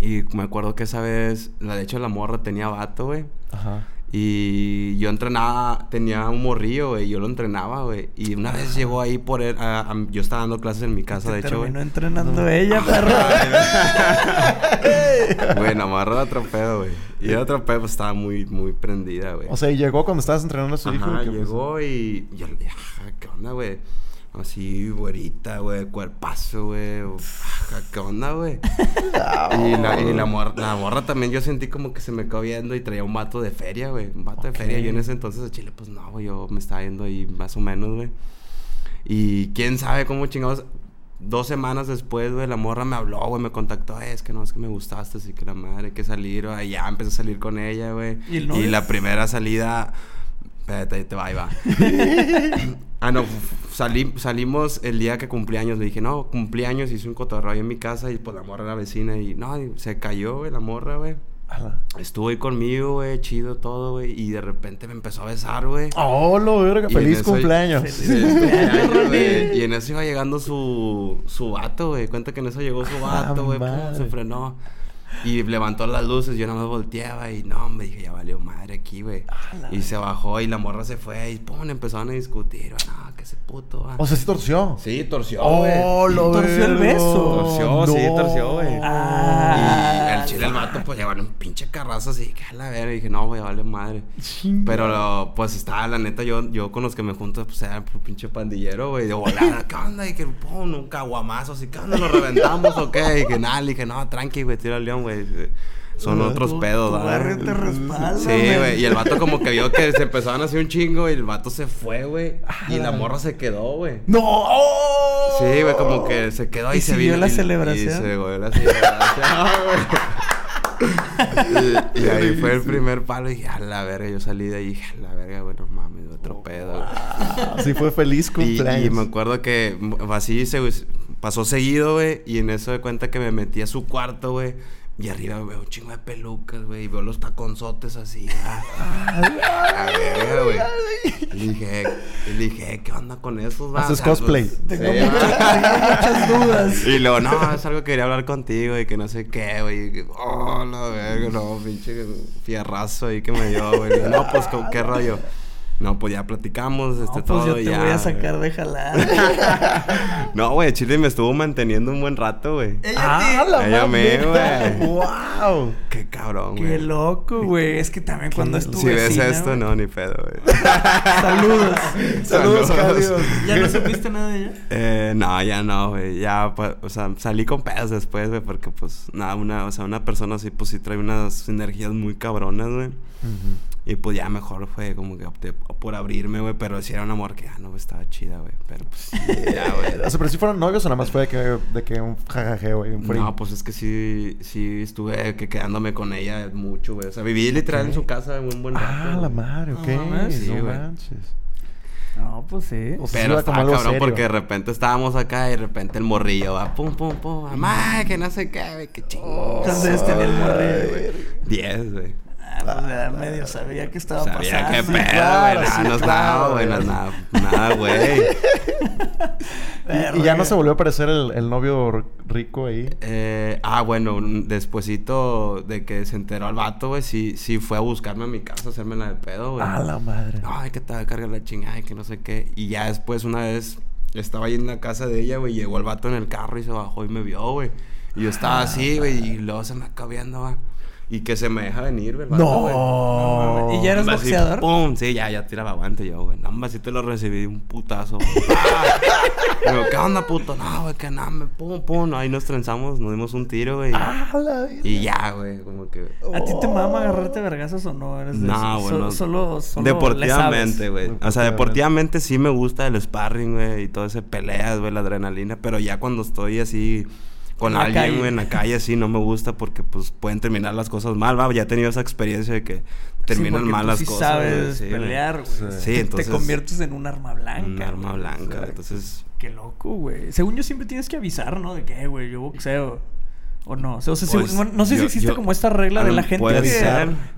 Y me acuerdo que esa vez, la de hecho la morra tenía vato, güey. Ajá. Y yo entrenaba, tenía un morrillo, güey, yo lo entrenaba, güey. Y una vez llegó ahí por él, a- a- yo estaba dando clases en mi casa, Te de hecho, güey. terminó entrenando ella, perro. Güey, la morra era otro pedo, güey. Y era otro pedo, pues estaba muy, muy prendida, güey. O sea, y llegó cuando estabas entrenando a su hijo. Ajá, pues, llegó y, y yo le dije, "Ajá, ¿qué onda, güey? Así, güerita, güey, cuerpazo, güey. Ajá, ¿Qué onda, güey? y la, y la, mor- la morra también yo sentí como que se me quedó viendo y traía un vato de feria, güey. Un vato de feria. Yo en ese entonces de Chile, pues no, güey, yo me estaba yendo ahí más o menos, güey. Y quién sabe cómo chingados. Dos semanas después, güey, la morra me habló, güey, me contactó, "Eh, es que no, es que me gustaste, así que la madre, hay que salir, güey. Ya empecé a salir con ella, güey. ¿Y el la primera salida, espérate, ahí te va, ahí va. ah, no, salí, salimos el día que cumplí años, le dije, no, cumplí años, hice un cotorreo en mi casa y pues la morra era vecina y no, y se cayó, güey, la morra, güey. Estuvo ahí conmigo, güey, chido todo, güey, y de repente me empezó a besar, güey. Oh, lo verga. Feliz cumpleaños. Feliz cumpleaños. Y en eso iba llegando su, su vato, güey. Cuenta que en eso llegó su Ah, vato, güey. Se frenó. Y levantó las luces. Yo nada más volteaba y no, me dije, ya valió madre aquí, güey. Y se bajó y la morra se fue y pum, empezaron a discutir. No, que ese puto, va. O sea, sí torció. Sí, torció, güey. Oh, lo Torció el beso. Torció, sí, torció, güey. Ah, y el chile el vato, pues llevaron un pinche carrazo así, que a la verga. Y dije, no, güey, vale madre. Chinga. Pero lo- pues estaba, la neta, yo, yo con los que me junto, pues era un pinche pandillero, güey, de volada, ¿qué onda? Y que pum, un caguamazo, así, ¿qué onda? ¿Nos reventamos o qué? Y que nada, le dije, no, tranqui, güey, tira el león, güey. Son otros tu- pedos, tu barrio te respalda, Sí, güey, y el vato como que vio que se empezaban a hacer un chingo y el vato se fue, güey. Y la Ah. morra se quedó, güey. ¡No! Sí, güey, como que se quedó ahí ¿Y se vino. la y- celebración? Y se siguió la celebración, güey. y, y ahí fue el primer palo y dije, a la verga, yo salí de ahí, dije, a la verga, güey, no mames, otro pedo, güey. Así fue feliz Y, cumpleaños. y me acuerdo que así se pasó seguido, güey. Y en eso de cuenta que me metí a su cuarto, güey. Y arriba veo un chingo de pelucas, güey. Y veo los taconzotes así. ah. A ver, güey. Y le dije, le dije, ¿qué onda con esos, va? Haces cosplay. Tengo, sí, muchas, va. tengo muchas dudas. Y luego, no, es algo que quería hablar contigo y que no sé qué, güey. Oh, la verga, no, pinche fierrazo ahí que me dio, güey. No, pues, ¿con ¿qué rollo? No, pues ya platicamos, este pues todo yo te ya. voy a sacar de jalar. No, güey, Chile me estuvo manteniendo un buen rato, güey. ¡Ah, la Ella me, güey. ¡Wow! Qué cabrón, güey. Qué loco, güey. Es que también cuando es tu Si ves esto, güey. no, ni pedo, güey. Saludos. Saludos, Saludos. ¿Ya no supiste nada de ella? Eh, no, ya no, güey. Ya, pues, o sea, salí con pedos después, güey, porque, pues, nada, una, o sea, una persona así, pues, sí trae unas energías muy cabronas, güey. Y Y pues ya mejor fue como que opté por abrirme, güey. Pero sí era un amor que ya no estaba chida, güey. Pero pues ya, güey. O sea, pero si fueron novios o nada más fue de que, de que un jajaje, güey. No, pues es que sí, sí estuve que quedándome con ella mucho, güey. O sea, viví literal en su casa un buen rato. Ah, la madre, ok. No mames. Sí, no güey. manches. No, pues sí. O sea, Pero estaba cabrón serio. porque de repente estábamos acá y de repente el morrillo va pum, pum, pum. Mamá, que no sé qué, güey, qué chingo. ¿Cuántos años tenía el morrillo, güey? Diez, güey. Ah, pues medio sabía que estaba Sabía pasando. qué sí, pedo, güey. claro, sí, no claro, estaba, güey. No, güey. nada, nada, güey. Y, y ya no se volvió a aparecer el, el novio rico ahí. Eh, ah, bueno, despuesito de que se enteró al vato, güey, sí, sí fue a buscarme a mi casa, a hacerme la de pedo, güey. A la madre. Ay, que te va a cargar la chingada y que no sé qué. Y ya después, una vez, estaba ahí en la casa de ella, güey. Llegó el vato en el carro y se bajó y me vio, güey. Y yo Ah, estaba así, güey. Y luego se me acabó viendo, va. Y que se me deja venir, güey. No. mames. ¿Y ya eres así, boxeador? ¡Pum! Sí, ya, ya tiraba aguante yo, güey. No, hombre, así te lo recibí de un putazo. güey. Ah. ¿qué onda, puto? No, güey, que nada, me pum, pum. Ahí nos trenzamos, nos dimos un tiro, güey. A la vida. Y ya, güey, como que... ¿A ti te mama agarrarte vergazos o no? Eres de No, güey, no. Solo, solo Deportivamente, güey. O sea, Deportivamente. deportivamente sí me gusta el sparring, güey, y todo ese peleas, güey, la adrenalina, pero ya cuando estoy así con la alguien, calle. güey, en la calle, sí, no me gusta porque, pues, pueden terminar las cosas mal, va. Ya he tenido esa experiencia de que terminan mal las sí cosas. sabes sí, pelear, güey. Sí, entonces- Te conviertes en un arma blanca. Un arma blanca, Exacto. entonces... Qué loco, güey. Según yo siempre tienes que avisar, ¿no? De que, "Eh, güey, yo boxeo. O no. O sea, si- Pues, no, no sé si existe yo- como esta regla de lo- la gente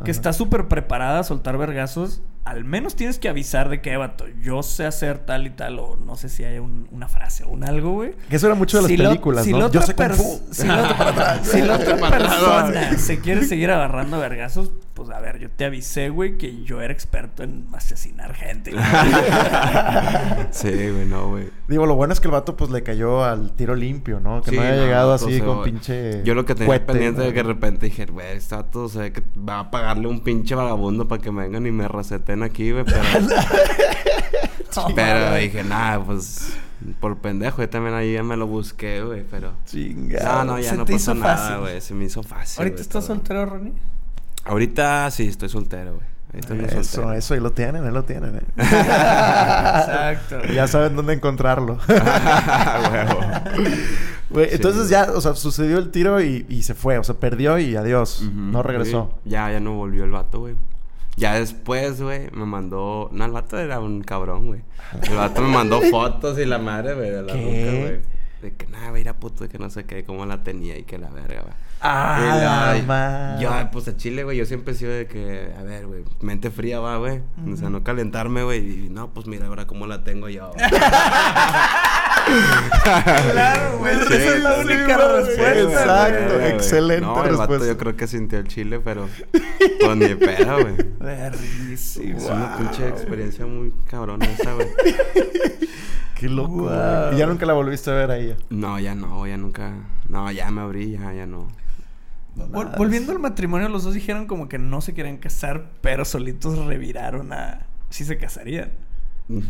que, está súper preparada a soltar vergazos. Al menos tienes que avisar de que, "Eh, vato, yo sé hacer tal y tal. O no sé si hay un- una frase o un algo, güey. Que eso era mucho de las Si películas, si ¿no? la Yo otra sé Kung pers- Fu. Si la otra, persona se quiere seguir agarrando vergazos, pues a ver, yo te avisé, güey, que yo era experto en asesinar gente. sí, güey, no, güey. Digo, lo bueno es que el vato pues le cayó al tiro limpio, ¿no? Que Sí, no haya no, llegado todo así con pinche. Yo lo que tenía pendiente ¿no? de que de repente dije, güey, este vato se ve que va a pagarle un pinche vagabundo para que me vengan y me receten aquí, güey. Pero, pero dije, nada, pues por pendejo. Yo también ahí ya me lo busqué, güey. Pero. Chingado. No, no, ya Se no te pasó hizo nada, güey. Se me hizo fácil. ¿Ahorita estás todo. soltero, Ronnie? Ahorita sí, estoy soltero, güey. Eso, soltero. eso, ahí lo tienen, ahí lo tienen, eh. Exacto. ya saben dónde encontrarlo. Huevo. Güey, Sí. entonces ya, o sea, sucedió el tiro y, y se fue, o sea, perdió y adiós. No regresó. sí. Ya, ya no volvió el vato, güey. Ya después, güey, me mandó... No, el vato era un cabrón, güey. El vato me mandó fotos y la madre, güey, de la ¿Qué? ruca, güey. De que, nada, güey, era puto, de que no sé qué, cómo la tenía y que la verga, güey. Ah, la madre. Yo, pues a Chile, güey, yo siempre he sido de que, a ver, güey, mente fría va, güey. O sea, no calentarme, güey. Y no, pues mira ahora cómo la tengo yo. Claro, güey. Sí, esa es la única respuesta. Exacto, güey. excelente No, el vato respuesta. yo creo que sintió el chile, pero... Ni de pedo, güey. Verguísimo. Es una pinche experiencia muy cabrona esa, güey. Qué loco. Wow. Y ya nunca la volviste a ver a ella. No, ya no, ya nunca... No, ya me abrí, ya, ya no. Vol- volviendo al matrimonio, los dos dijeron como que no se querían casar, pero solitos reviraron a si se casarían.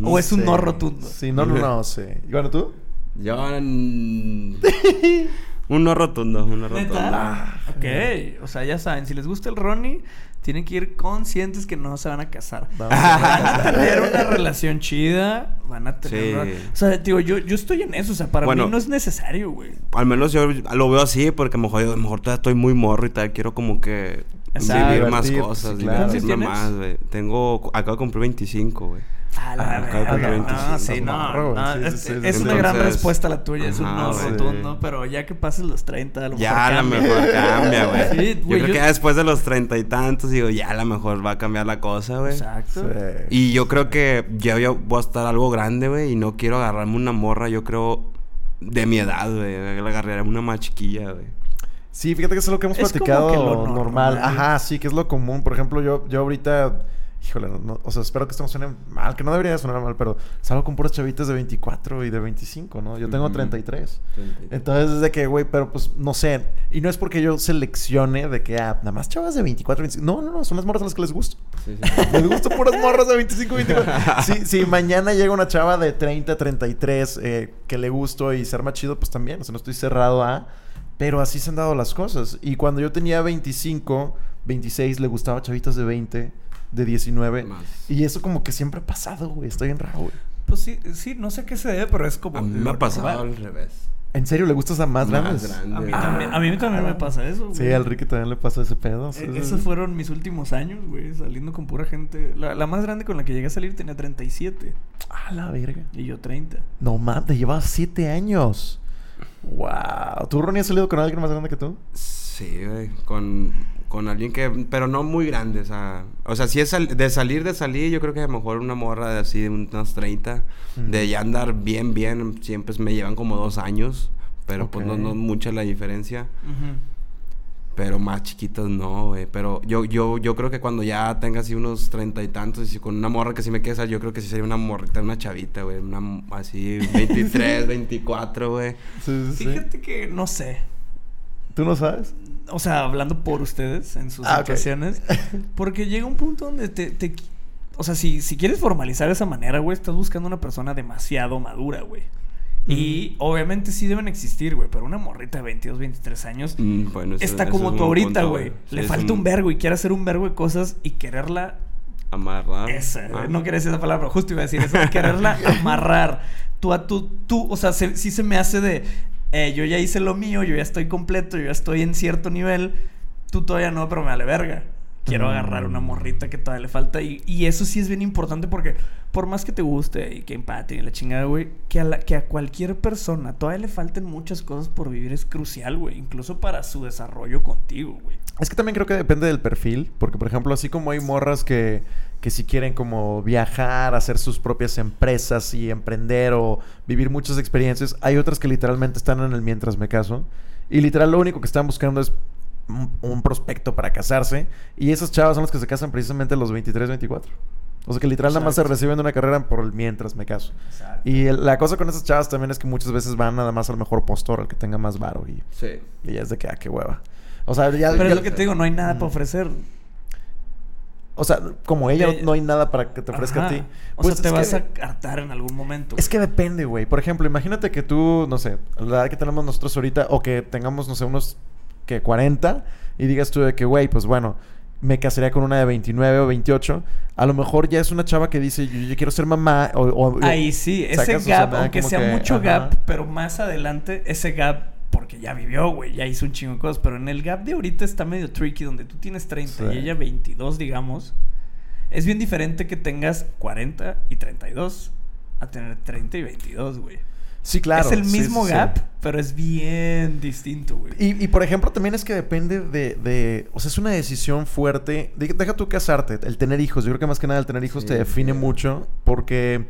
O es un Sí. no rotundo. Sí, no, no, no, sí. ¿Y bueno, tú? Yo... mm, un no rotundo, un no rotundo. ¿Neta? Ok, o sea, ya saben, si les gusta el Ronnie, tienen que ir conscientes que no se van a casar. No, Van a tener una relación chida, van a tener... Sí. una- O sea, digo, yo, yo estoy en eso, o sea, para Bueno. mí no es necesario, güey. Al menos yo lo veo así porque a lo mejor, yo- a lo mejor todavía estoy muy morro y tal. Quiero como que Exacto. vivir más cosas, sí, claro. divertirme ¿Cuántos más, güey. Tengo... Acabo de cumplir 25, güey. La Ah, verga, acabo de cumplir no, 25. sí, no, Morro, no, sí, es, una gran respuesta la tuya, es un no rotundo, pero ya que pases los 30, a lo mejor Ya a lo cambia. mejor cambia, güey. Sí, yo creo que ya después de los treinta y tantos, digo, ya a lo mejor va a cambiar la cosa, güey. Exacto. Sí. Y yo creo que ya yo voy a estar algo grande, güey, y no quiero agarrarme una morra, yo creo, de mi edad, güey. Agarraré una más chiquilla, güey. Sí, fíjate que eso es lo que hemos Es como platicado que lo normal. normal. Ajá, sí, que es lo común. Por ejemplo, yo, yo ahorita, híjole, no- o sea, espero que esto no suene mal, que no debería sonar mal, pero salgo con puras chavitas de 24 y de 25, ¿no? Yo tengo Ujú. 33. Entonces es de que, güey, pero pues no sé. Y no es porque yo seleccione de que, ah, nada más chavas de 24, 25. No, no, no, son las morras a las que les gusto. Sí, sí. Les gustan puras morras de 25, 24. Si, si mañana llega una chava de 30, 33 eh, que le gusto y ser más chido, pues también. O sea, no estoy cerrado a. Pero así se han dado las cosas. Y cuando yo tenía 25, 26, le gustaba chavitas de 20. De 19. Más. Y eso como que siempre ha pasado, güey. Está bien raro, güey. Pues sí, sí, no sé a qué se debe, pero es como. A mí me ha pasado normal. al revés. ¿En serio le gustas a más, grandes? grande. A mí, Ah. también, a mí también me pasa eso, güey. Sí, al Ricky también le pasa ese pedo. sí, Eh, sí, Esos fueron mis últimos años, güey, saliendo con pura gente. La, la más grande con la que llegué a salir tenía 37 Ah, la verga. y yo 30. No mames, te llevas 7 años. Wow. ¿Tú, Ronnie, has salido con alguien más grande que tú? Sí, güey. Con, con alguien que... Pero no muy grande, o sea... O sea, si es sal- de salir, de salir, yo creo que a lo mejor una morra de así, de unos 30. De ya andar bien, bien, siempre me llevan como dos años. Pero pues no, no mucha la diferencia. Pero más chiquitos no, güey. Pero yo, yo, yo creo que cuando ya tenga así unos treinta y tantos y con una morra que sí me queda, yo creo que sí sería una morrita, una chavita, güey. Una así 23, 24, güey. Sí, sí, sí. Fíjate que no sé. ¿Tú no sabes? O sea, hablando por ustedes en sus Ah. Porque llega un punto donde te. te- o sea, si, si quieres formalizar de esa manera, güey, estás buscando una persona demasiado madura, güey. Y obviamente sí deben existir, güey, pero una morrita de 22, 23 años Mm, bueno, eso- está eso como es tú un ahorita, güey. Sí, Le falta un vergo y quiere hacer un vergo de cosas y quererla Amarrar. Esa, Ah. no quería decir esa palabra, pero justo iba a decir eso. Quererla amarrar. Tú a tú, tú, o sea, se- sí se me hace de. Eh, yo ya hice lo mío, yo ya estoy completo, yo ya estoy en cierto nivel. Tú todavía no, pero me vale verga. Quiero Mm. agarrar una morrita que todavía le falta. Y, y eso sí es bien importante porque, por más que te guste y que empate y la chingada, güey, que a, la- que a cualquier persona todavía le falten muchas cosas por vivir es crucial, güey. Incluso para su desarrollo contigo, güey. Es que también creo que depende del perfil, porque por ejemplo, así como hay morras que, que si quieren como viajar, hacer sus propias empresas y emprender o vivir muchas experiencias, hay otras que literalmente están en el mientras me caso y literal lo único que están buscando es un, un prospecto para casarse y esas chavas son las que se casan precisamente a los 23, 24. O sea que literal nada más se Exacto. reciben de una carrera por el mientras me caso. Y el- la cosa con esas chavas también es que muchas veces van nada más al mejor postor, al que tenga más varo y, Sí. y ya es de que, ah, qué hueva. O sea, ya, Pero ya- es lo que te digo, no hay nada para ofrecer. O sea, como ella no hay nada para que te ofrezca a ti. O Pues sea, te vas que- a hartar en algún momento. Es que depende, güey. Por ejemplo, imagínate que tú, no sé, la edad que tenemos nosotros ahorita, o que tengamos, no sé, unos que 40, y digas tú de que, güey, pues bueno, me casaría con una de 29 o 28. A lo mejor ya es una chava que dice, yo, yo quiero ser mamá. O, o- Ahí sí, ese gap, aunque sea que, mucho ajá. gap, pero más adelante, ese gap, porque ya vivió, güey, ya hizo un chingo de cosas, pero en el gap de ahorita está medio tricky, donde tú tienes 30 Sí. y ella 22, digamos. Es bien diferente que tengas 40 y 32 a tener 30 y 22, güey. Sí, claro. es el mismo sí, sí. gap, pero es bien distinto, güey. Y, y, por ejemplo, también es que depende de, de- O sea, es una decisión fuerte. De- deja tú casarte, el tener hijos. Yo creo que más que nada el tener hijos Sí, te define sí. mucho porque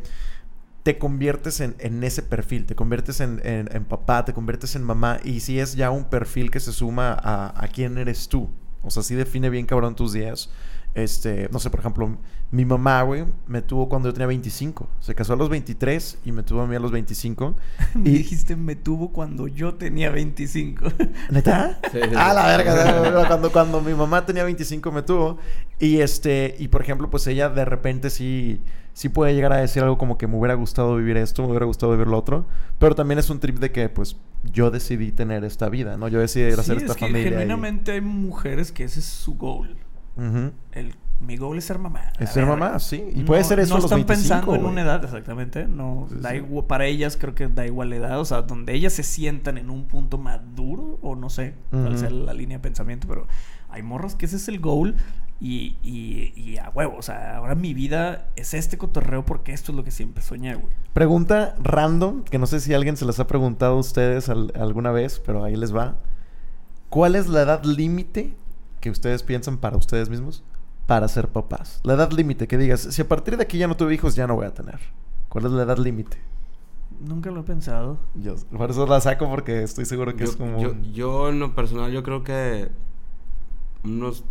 te conviertes en, en ese perfil. Te conviertes en, en- en papá, te conviertes en mamá. Y si es ya un perfil que se suma a, a quién eres tú. O sea, sí define bien cabrón tus días. Este, no sé, por ejemplo, mi mamá, güey, me tuvo cuando yo tenía 25. Se casó a los 23 y me tuvo a mí a los 25. Me Y- dijiste, me tuvo cuando yo tenía 25. ¿Neta? Sí, sí, ah, sí. la verga. cuando, cuando mi mamá tenía 25 me tuvo. Y este, y por ejemplo, pues ella de repente sí, sí puede llegar a decir algo como que me hubiera gustado vivir esto, me hubiera gustado vivir lo otro. Pero también es un trip de que, pues, yo decidí tener esta vida, ¿no? Yo decidí ir a hacer Sí, esta es que familia. y- genuinamente hay mujeres que ese es su goal. El, mi goal es ser mamá. Es ser ver, mamá, sí. Y puede ser eso No a los están 25, pensando en una edad, exactamente. No, Sí, da sí. igua- para ellas creo que da igual la edad. O sea, donde ellas se sientan en un punto maduro, o no sé cuál Ujú. sea la línea de pensamiento, pero hay morras que ese es el goal. Y, y, y a huevo, o sea, ahora mi vida es este cotorreo porque esto es lo que siempre soñé, güey. Pregunta random, que no sé si alguien se las ha preguntado a ustedes al- alguna vez, pero ahí les va. ¿Cuál es la edad límite que ustedes piensan para ustedes mismos para ser papás? La edad límite, que digas, si a partir de aquí ya no tuve hijos, ya no voy a tener. ¿Cuál es la edad límite? Nunca lo he pensado. Yo por eso la saco porque estoy seguro que yo, es como... yo, yo, en lo personal, yo creo que unos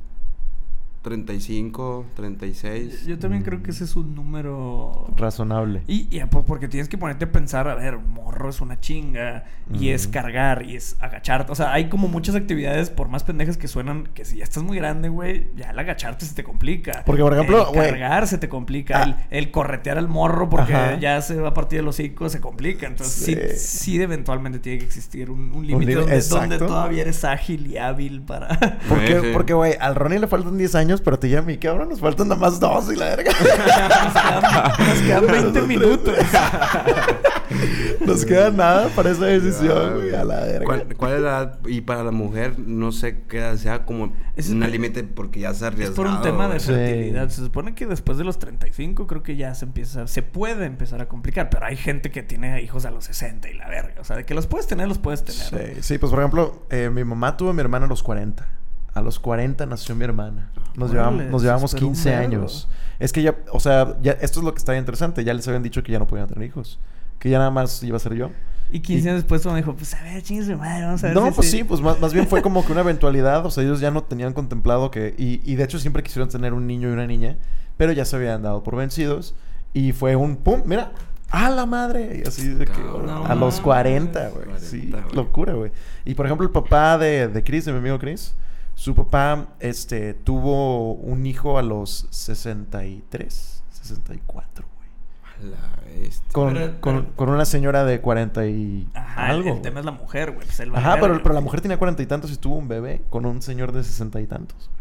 35, 36. Yo también creo que ese es un número razonable. Y, y a po- porque tienes que ponerte a pensar, a ver, morro es una chinga, y es cargar, y es agacharte. O sea, hay como muchas actividades, por más pendejas que suenan, que si ya estás muy grande, güey, ya el agacharte se te complica. Porque, por ejemplo, el güey- cargar se te complica. Ah. El, el corretear al morro porque Ajá. ya se va a partir el hocico, se complica. Entonces, sí, Sí. sí, eventualmente tiene que existir un, un límite donde, todavía eres ágil y hábil para. Porque, Sí, sí. porque, güey, al Ronnie le faltan 10 años años, pero te ya mi cabrón, nos faltan nada más dos y la verga. Nos quedan, nos quedan 20 minutos. Nos queda nada para esa decisión, güey, a la verga. ¿Cuál, cuál es la edad? Y para la mujer, no sé qué edad sea como Es- una límite porque ya se ha Es por un tema de. Sí. fertilidad. Se supone que después de los 35 creo que ya se empieza, se puede empezar a complicar, pero hay gente que tiene hijos a los 60 y la verga. O sea, de que los puedes tener, los puedes tener. Sí, sí, pues por ejemplo, eh, mi mamá tuvo a mi hermana a los 40. A los 40 nació mi hermana. Nos llevamos, nos llevamos esperó un 15 vergo. años. Es que ya, o sea, ya, esto es lo que está interesante. Ya les habían dicho que ya no podían tener hijos. Que ya nada más iba a ser yo. Y 15 años después uno dijo, pues a ver, chingue su madre, vamos a ver No, si pues sí". sí, pues más, más bien fue como que una eventualidad. O sea, ellos ya no tenían contemplado que. Y, y de hecho siempre quisieron tener un niño y una niña. Pero ya se habían dado por vencidos. Y fue un pum, mira. ¡A la madre! Y así de que. Cabrón. a los No 40, güey. 40, Sí, güey. locura, güey. Y por ejemplo, el papá de, de Chris, de mi amigo Chris. Su papá este, tuvo un hijo a los 63, 64, güey. A la bestia. Con, Pero- con, pero- con una señora de 40 y Ajá, el- algo. el, tema es la mujer, güey. Pues Ajá, pero, pero la mujer tenía cuarenta y tantos y tuvo un bebé con un señor de sesenta y tantos.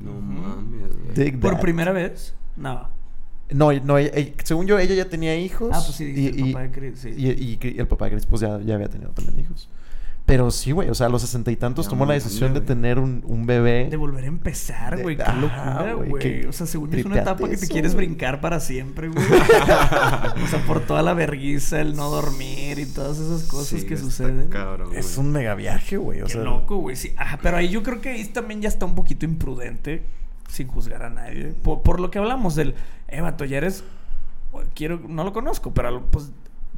No Ujú. mames, güey. Dig ¿Por primera vez? No. No, no, ella- ella- según yo, ella ya tenía hijos. Ah, pues sí, dijiste el papá de Chris, sí. Y, y- y el papá de Chris, pues ya, ya había tenido también hijos. Pero sí, güey, o sea, a los sesenta y tantos tomó la decisión de tener un, un bebé. De volver a empezar, güey. Qué ajá, locura, güey, O sea, según es una etapa que te eso, quieres brincar para siempre, güey. o sea, por toda la verguiza, el no dormir y todas esas cosas Sí, que suceden. Cabrón, Es un mega viaje, güey. O Qué sea, loco, güey. Sí. Ajá, pero ahí yo creo que ahí también ya está un poquito imprudente, sin juzgar a nadie. Por, por lo que hablamos del, eh, vato, ya eres. Quiero, no lo conozco, pero pues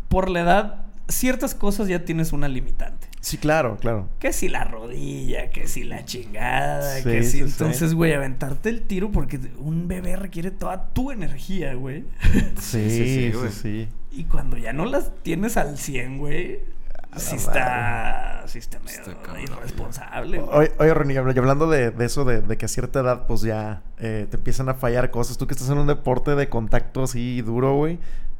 por la edad, ciertas cosas ya tienes una limitante. Sí, claro, claro. Que si la rodilla, que si la chingada, Sí, que si. sí. Entonces, güey, aventarte el tiro porque un bebé requiere toda tu energía, güey. Sí, sí, sí, y cuando ya no las tienes al 100, güey, sí está. Sí está medio Está irresponsable. güey. Oye, oye Ronnie, hablando de, de eso, de, de que a cierta edad, pues ya eh, te empiezan a fallar cosas. Tú que estás en un deporte de contacto así duro, güey.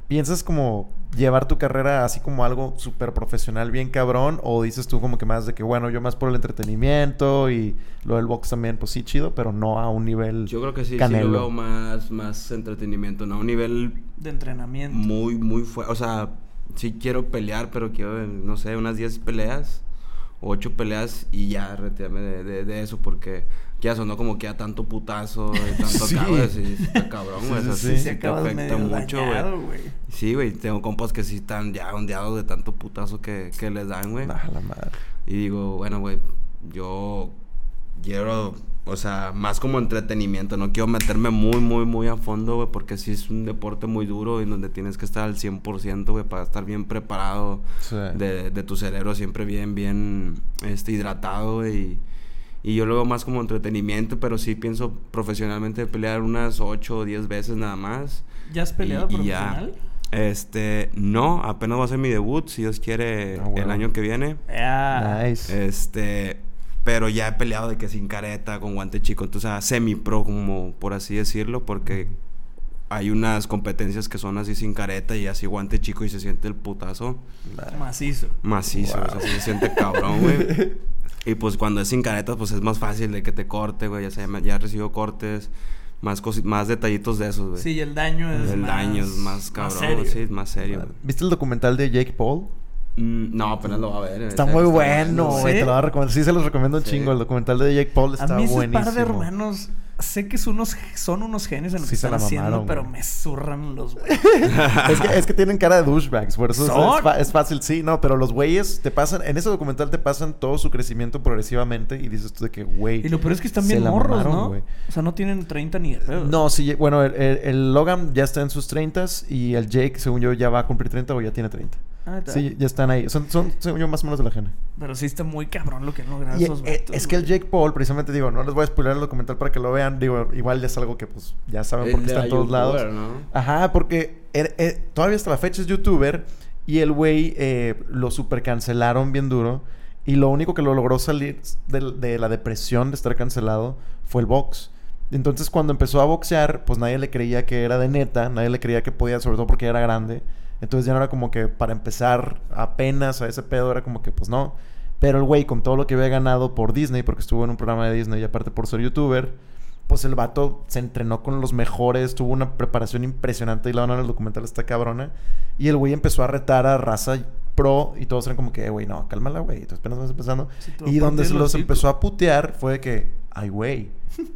¿Piensas como llevar tu carrera así como algo súper profesional, bien cabrón? ¿O dices tú como que más de que, bueno, yo más por el entretenimiento y lo del box también, pues sí, chido, pero no a un nivel Yo creo que sí, sí canelo? lo veo más, más entretenimiento, ¿no? A un nivel De entrenamiento. muy, muy fuerte. O sea, sí quiero pelear, pero quiero, no sé, unas 10 peleas, 8 peleas y ya retirarme de, de, de eso porque ya sonó como que a tanto putazo, de tanto Sí. cabrón, sí, está cabrón, güey. Sí, sí, sí, sí. Se te afecta mucho, güey. Sí, güey, tengo compas que sí están ya ondeados de tanto putazo que, que les dan, güey. Ah, la madre. Y digo, bueno, güey, yo quiero, o sea, más como entretenimiento, no quiero meterme muy, muy, muy a fondo, güey, porque sí es un deporte muy duro y donde tienes que estar al 100%, güey, para estar bien preparado Sí. de, de tu cerebro, siempre bien, bien este, hidratado, güey. Y, yo lo veo más como entretenimiento, pero sí pienso profesionalmente pelear unas 8 o 10 veces nada más. ¿Ya has peleado Y- y ya. profesional? Este, no, apenas va a ser mi debut, si Dios quiere, Ah, el año que viene. Ah, Nice. Este, pero ya he peleado de que sin careta, con guante chico, entonces, o sea, semi-pro, como por así decirlo, porque hay unas competencias que son así sin careta y así guante chico y se siente el putazo macizo. macizo, o sea, Wow. se siente cabrón, güey. Y pues cuando es sin careta, pues es más fácil de que te corte, güey, ya, sea, ya recibo cortes, más, más detallitos de esos, güey. Sí, el daño es el más... daño es más cabrón, serio. sí, es más serio. ¿Viste el documental de Jake Paul? Mm, no, apenas lo va a ver. Está ese- muy está bueno, güey. ¿Sí? Te lo voy a recomendar. Sí, se los recomiendo un Sí. chingo. El documental de Jake Paul A está mí ese buenísimo. par de hermanos, sé que son unos, son unos genios en lo Sí que se están haciendo, mamaron, pero güey. me zurran los güey. es, que, es que tienen cara de douchebags, por eso es, Son. es fa- es fácil, sí, no, pero los güeyes te pasan, en ese documental te pasan todo su crecimiento progresivamente y dices tú de que, güey. Y lo peor es que están bien morros, mamaron, ¿no? güey. O sea, no tienen 30 ni pedo. No, sí, bueno, el, el- el Logan ya está en sus 30 y el Jake, según yo, ya va a cumplir 30 o ya tiene 30. Ah. Sí, ya están ahí. Son, son yo, más o menos de la gente. Pero sí está muy cabrón lo que han logrado esos eh, vatos, es que el. Jake Paul, precisamente digo, no les voy a spoiler el documental para que lo vean. Digo, igual ya es algo que pues ya saben El porque está en todos lados. Ajá, porque er- er- todavía hasta la fecha es youtuber y el güey eh, lo super cancelaron bien duro y lo único que lo logró salir de, de la depresión de estar cancelado fue el box. Entonces cuando empezó a boxear, pues nadie le creía que era de neta, nadie le creía que podía, sobre todo porque era grande. Entonces ya no era como que para empezar apenas a ese pedo, era como que pues no. Pero el güey con todo lo que había ganado por Disney, porque estuvo en un programa de Disney y aparte por ser youtuber, pues el vato se entrenó con los mejores, tuvo una preparación impresionante y la van en el documental está cabrona. Y el güey empezó a retar a raza pro y todos eran como que, "Eh, güey, no, cálmala, güey, tú apenas vas empezando. Sí, y donde se los empezó a putear fue de que, ay, güey,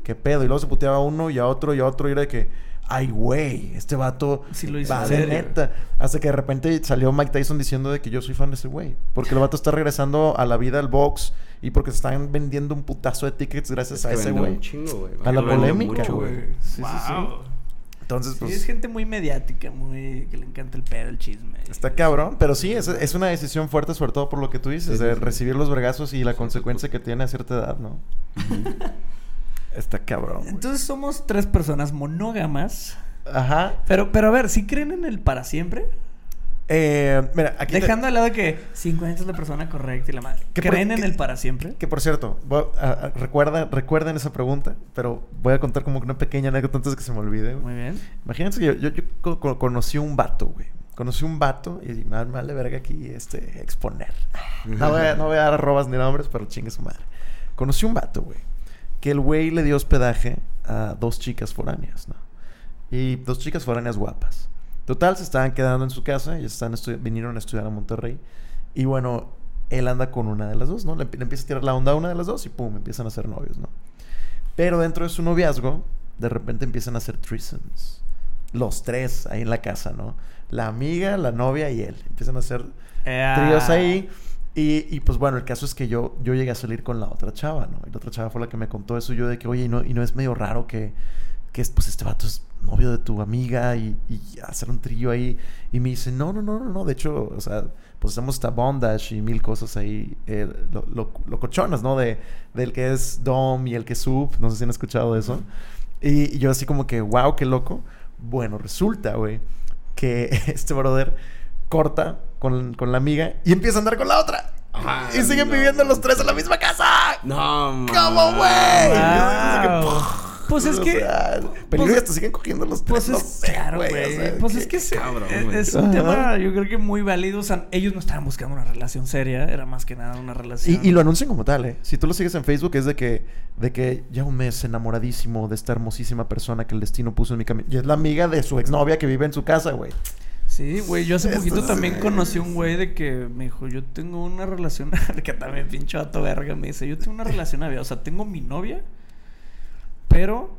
qué pedo. Y luego se puteaba a uno y a otro y a otro y era de que, ay, güey, este vato Sí lo hizo va de neta. Hasta que de repente salió Mike Tyson diciendo de que yo soy fan de ese güey. Porque el vato está regresando a la vida al box y porque se están vendiendo un putazo de tickets gracias Es a ese güey. A la polémica, mucho, güey. Sí, sí, sí. Wow. Entonces, Sí, pues... es gente muy mediática, muy que le encanta el pedo, el chisme. Está cabrón, pero sí, es, es una decisión fuerte, sobre todo por lo que tú dices, Sí, de sí, sí. recibir los vergazos y la consecuencia que tiene a cierta edad, ¿no? Está cabrón. güey. Entonces somos tres personas monógamas. Ajá. Pero, pero a ver, ¿sí creen en el para siempre? Eh, mira, aquí. te- Dejando de lado que si encuentras la persona correcta y la madre. Por- ¿Creen en que- el para siempre? Que por cierto, voy a- a- recuerda, recuerden esa pregunta, pero voy a contar como una pequeña anécdota antes de que se me olvide. güey. Muy bien. Imagínense que yo, yo, yo co- co- conocí un vato, güey. Conocí un vato y me me vale verga aquí este, exponer. No voy, a, no voy a dar arrobas ni nombres, pero chingue su madre. Conocí un vato, güey. Que el güey le dio hospedaje a dos chicas foráneas, ¿no? Y dos chicas foráneas guapas. Total, se estaban quedando en su casa y están vinieron a estudiar a Monterrey. Y bueno, él anda con una de las dos, ¿no? Le, le empieza a tirar la onda a una de las dos y pum, empiezan a ser novios, ¿no? Pero dentro de su noviazgo, de repente empiezan a hacer threesomes. Los tres ahí en la casa, ¿no? La amiga, la novia y él. Empiezan a hacer Eh, tríos ah, ahí. Y, y, pues bueno, el caso es que yo, yo llegué a salir con la otra chava, ¿no? Y la otra chava fue la que me contó eso. Yo de que, oye, ¿y no, y no es medio raro que, que es, pues este vato es novio de tu amiga y, y hacer un trío ahí. Y me dice, no, no, no, no, no. De hecho, o sea, pues hacemos hasta bondage y mil cosas ahí, eh, lo, lo- locochonas, ¿no? De, del que es Dom y el que es Sub. No sé si han escuchado de eso. Y, y yo así como que, wow, qué loco. Bueno, resulta, güey, que este brother corta con, con la amiga y empieza a andar con la otra. Y siguen no, viviendo los tres en la misma casa. No, ¿Cómo, güey? Wow. Pues es O que- sea, pues- y hasta siguen cogiendo los tres. Pues no es sé, claro, güey. o sea, pues que- es que es, cabrón, es- un Ajá. tema, yo creo que muy válido. O sea, ellos no estaban buscando una relación seria, era más que nada una relación. Y, y lo anuncian como tal, ¿eh? Si tú lo sigues en Facebook es de que, de que ya un mes enamoradísimo de esta hermosísima persona que el destino puso en mi camino. Y es la amiga de su exnovia que vive en su casa, güey. Sí, güey, yo hace Esto poquito es- también conocí un güey de que me dijo, yo tengo una relación, que también pinche vato verga, me dice, yo tengo una relación abierta, o sea, tengo mi novia, pero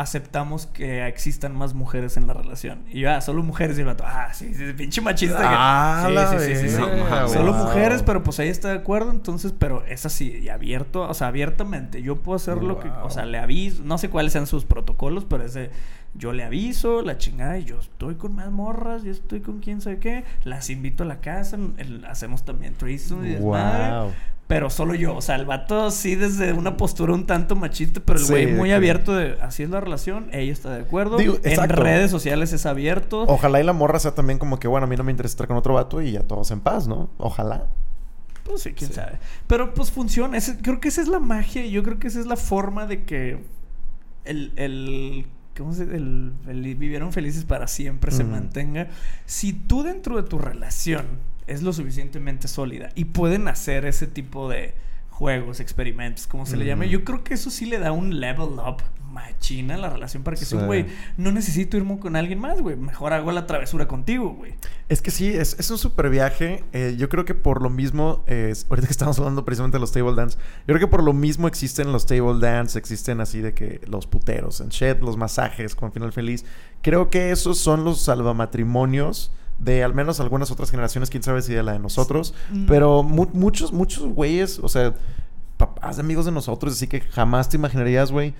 aceptamos que existan más mujeres en la relación. Y yo, ah, solo mujeres, y el vato, ah, sí, sí, pinche machista. que- Ah, sí, la sí, sí, sí, sí. verga, Solo mujeres, pero pues ahí está de acuerdo, entonces, pero es así, y abierto, o sea, abiertamente, yo puedo hacer lo que, o sea, le aviso, no sé cuáles sean sus protocolos, pero ese, yo le aviso, la chingada, y yo estoy con más morras, yo estoy con quién sabe qué, las invito a la casa, el- hacemos también threesome y Wow. Pero solo yo, o sea, el vato sí desde una postura un tanto machista, pero el güey muy que- abierto de, así es la relación, ella está de acuerdo, Digo, en redes sociales es abierto, Ojalá y la morra sea también como que, bueno, a mí no me interesa estar con otro vato y ya todos en paz, ¿no? Ojalá. Pues sí, quién Sí. sabe. Pero pues funciona. Creo que esa es la magia y yo creo que esa es la forma de que el. el ¿Cómo se El, el vivieron felices para siempre se mantenga. Si tú dentro de tu relación es lo suficientemente sólida y pueden hacer ese tipo de juegos, experimentos, como se le llame, yo creo que eso sí le da un level up machina la relación para que sea un Sí. güey, no necesito irme con alguien más, güey. Mejor hago la travesura contigo, güey. Es que sí, es, es un super viaje. Eh, yo creo que por lo mismo, eh, ahorita que estamos hablando precisamente de los table dance, yo creo que por lo mismo existen los table dance, existen así de que los puteros en shed, los masajes con final feliz. Creo que esos son los salvamatrimonios de al menos algunas otras generaciones, quién sabe si de la de nosotros, Mm. pero mu- muchos, muchos güeyes, o sea, papás de amigos de nosotros, así que jamás te imaginarías, güey,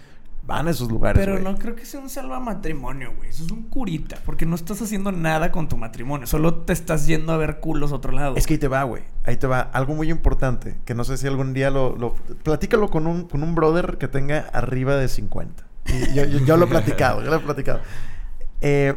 van a esos lugares. Pero no creo que sea un salva matrimonio, güey. Eso es un curita. Porque no estás haciendo nada con tu matrimonio. Solo te estás yendo a ver culos a otro lado. Es que ahí te va, güey. Ahí te va. Algo muy importante. Que no sé si algún día lo... lo platícalo con un, con un brother que tenga arriba de 50. Y yo, yo- yo lo he platicado. Yo lo he platicado. Eh,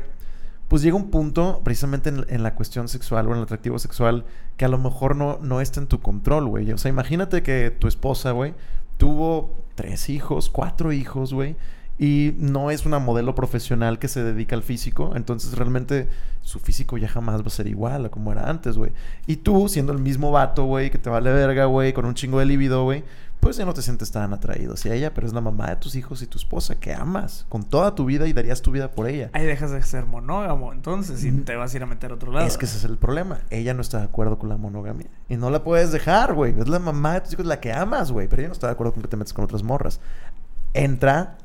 pues llega un punto, precisamente en, la cuestión sexual o en el atractivo sexual, que a lo mejor no, no está en tu control, güey. O sea, imagínate que tu esposa, güey, tuvo tres hijos, cuatro hijos, güey. Y no es una modelo profesional que se dedica al físico. Entonces realmente su físico ya jamás va a ser igual a como era antes, güey. Y tú, siendo el mismo vato, güey, que te vale verga, güey, con un chingo de libido, güey, pues ya no te sientes tan atraído hacia ella, pero es la mamá de tus hijos y tu esposa que amas con toda tu vida y darías tu vida por ella. Ahí dejas de ser monógamo, entonces, y te vas a ir a meter a otro lado. Es que ese es el problema. Ella no está de acuerdo con la monogamia. Y no la puedes dejar, güey. Es la mamá de tus hijos, la que amas, güey. Pero ella no está de acuerdo con que te metes con otras morras. Entra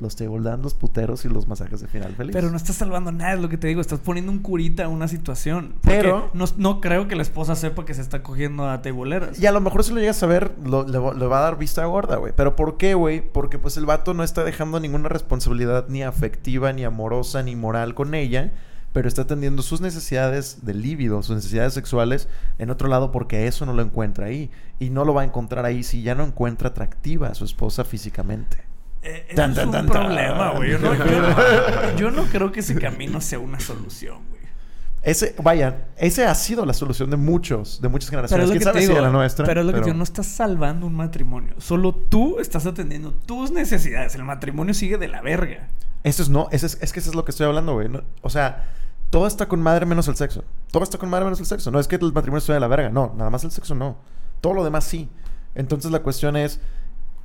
los table dance, los puteros y los masajes de final feliz. Pero no estás salvando nada, es lo que te digo. Estás poniendo un curita a una situación. Pero- No, no creo que la esposa sepa que se está cogiendo a teiboleras. Y a lo mejor si lo llegas a ver, lo- le, va- le va a dar vista gorda, güey. Pero ¿por qué, güey? Porque pues el vato no está dejando ninguna responsabilidad ni afectiva, ni amorosa, ni moral con ella. Pero está atendiendo sus necesidades de líbido, sus necesidades sexuales en otro lado porque eso no lo encuentra ahí. Y no lo va a encontrar ahí si ya no encuentra atractiva a su esposa físicamente. Eh, eso Tan, es tan, un tan, problema, güey. Yo no, yo- yo no creo que ese camino sea una solución, güey. Ese, vaya, ese ha sido la solución de muchos, de muchas Pero generaciones. es lo ¿Quién que te digo. la nuestra? pero es lo que pero- digo, no estás salvando un matrimonio. Solo tú estás atendiendo tus necesidades. El matrimonio sigue de la verga. Eso es no, ese es, es que eso es lo que estoy hablando, güey. No, o sea, todo está con madre menos el sexo. Todo está con madre menos el sexo. No es que el matrimonio esté de la verga. No, nada más el sexo no. Todo lo demás sí. Entonces la cuestión es,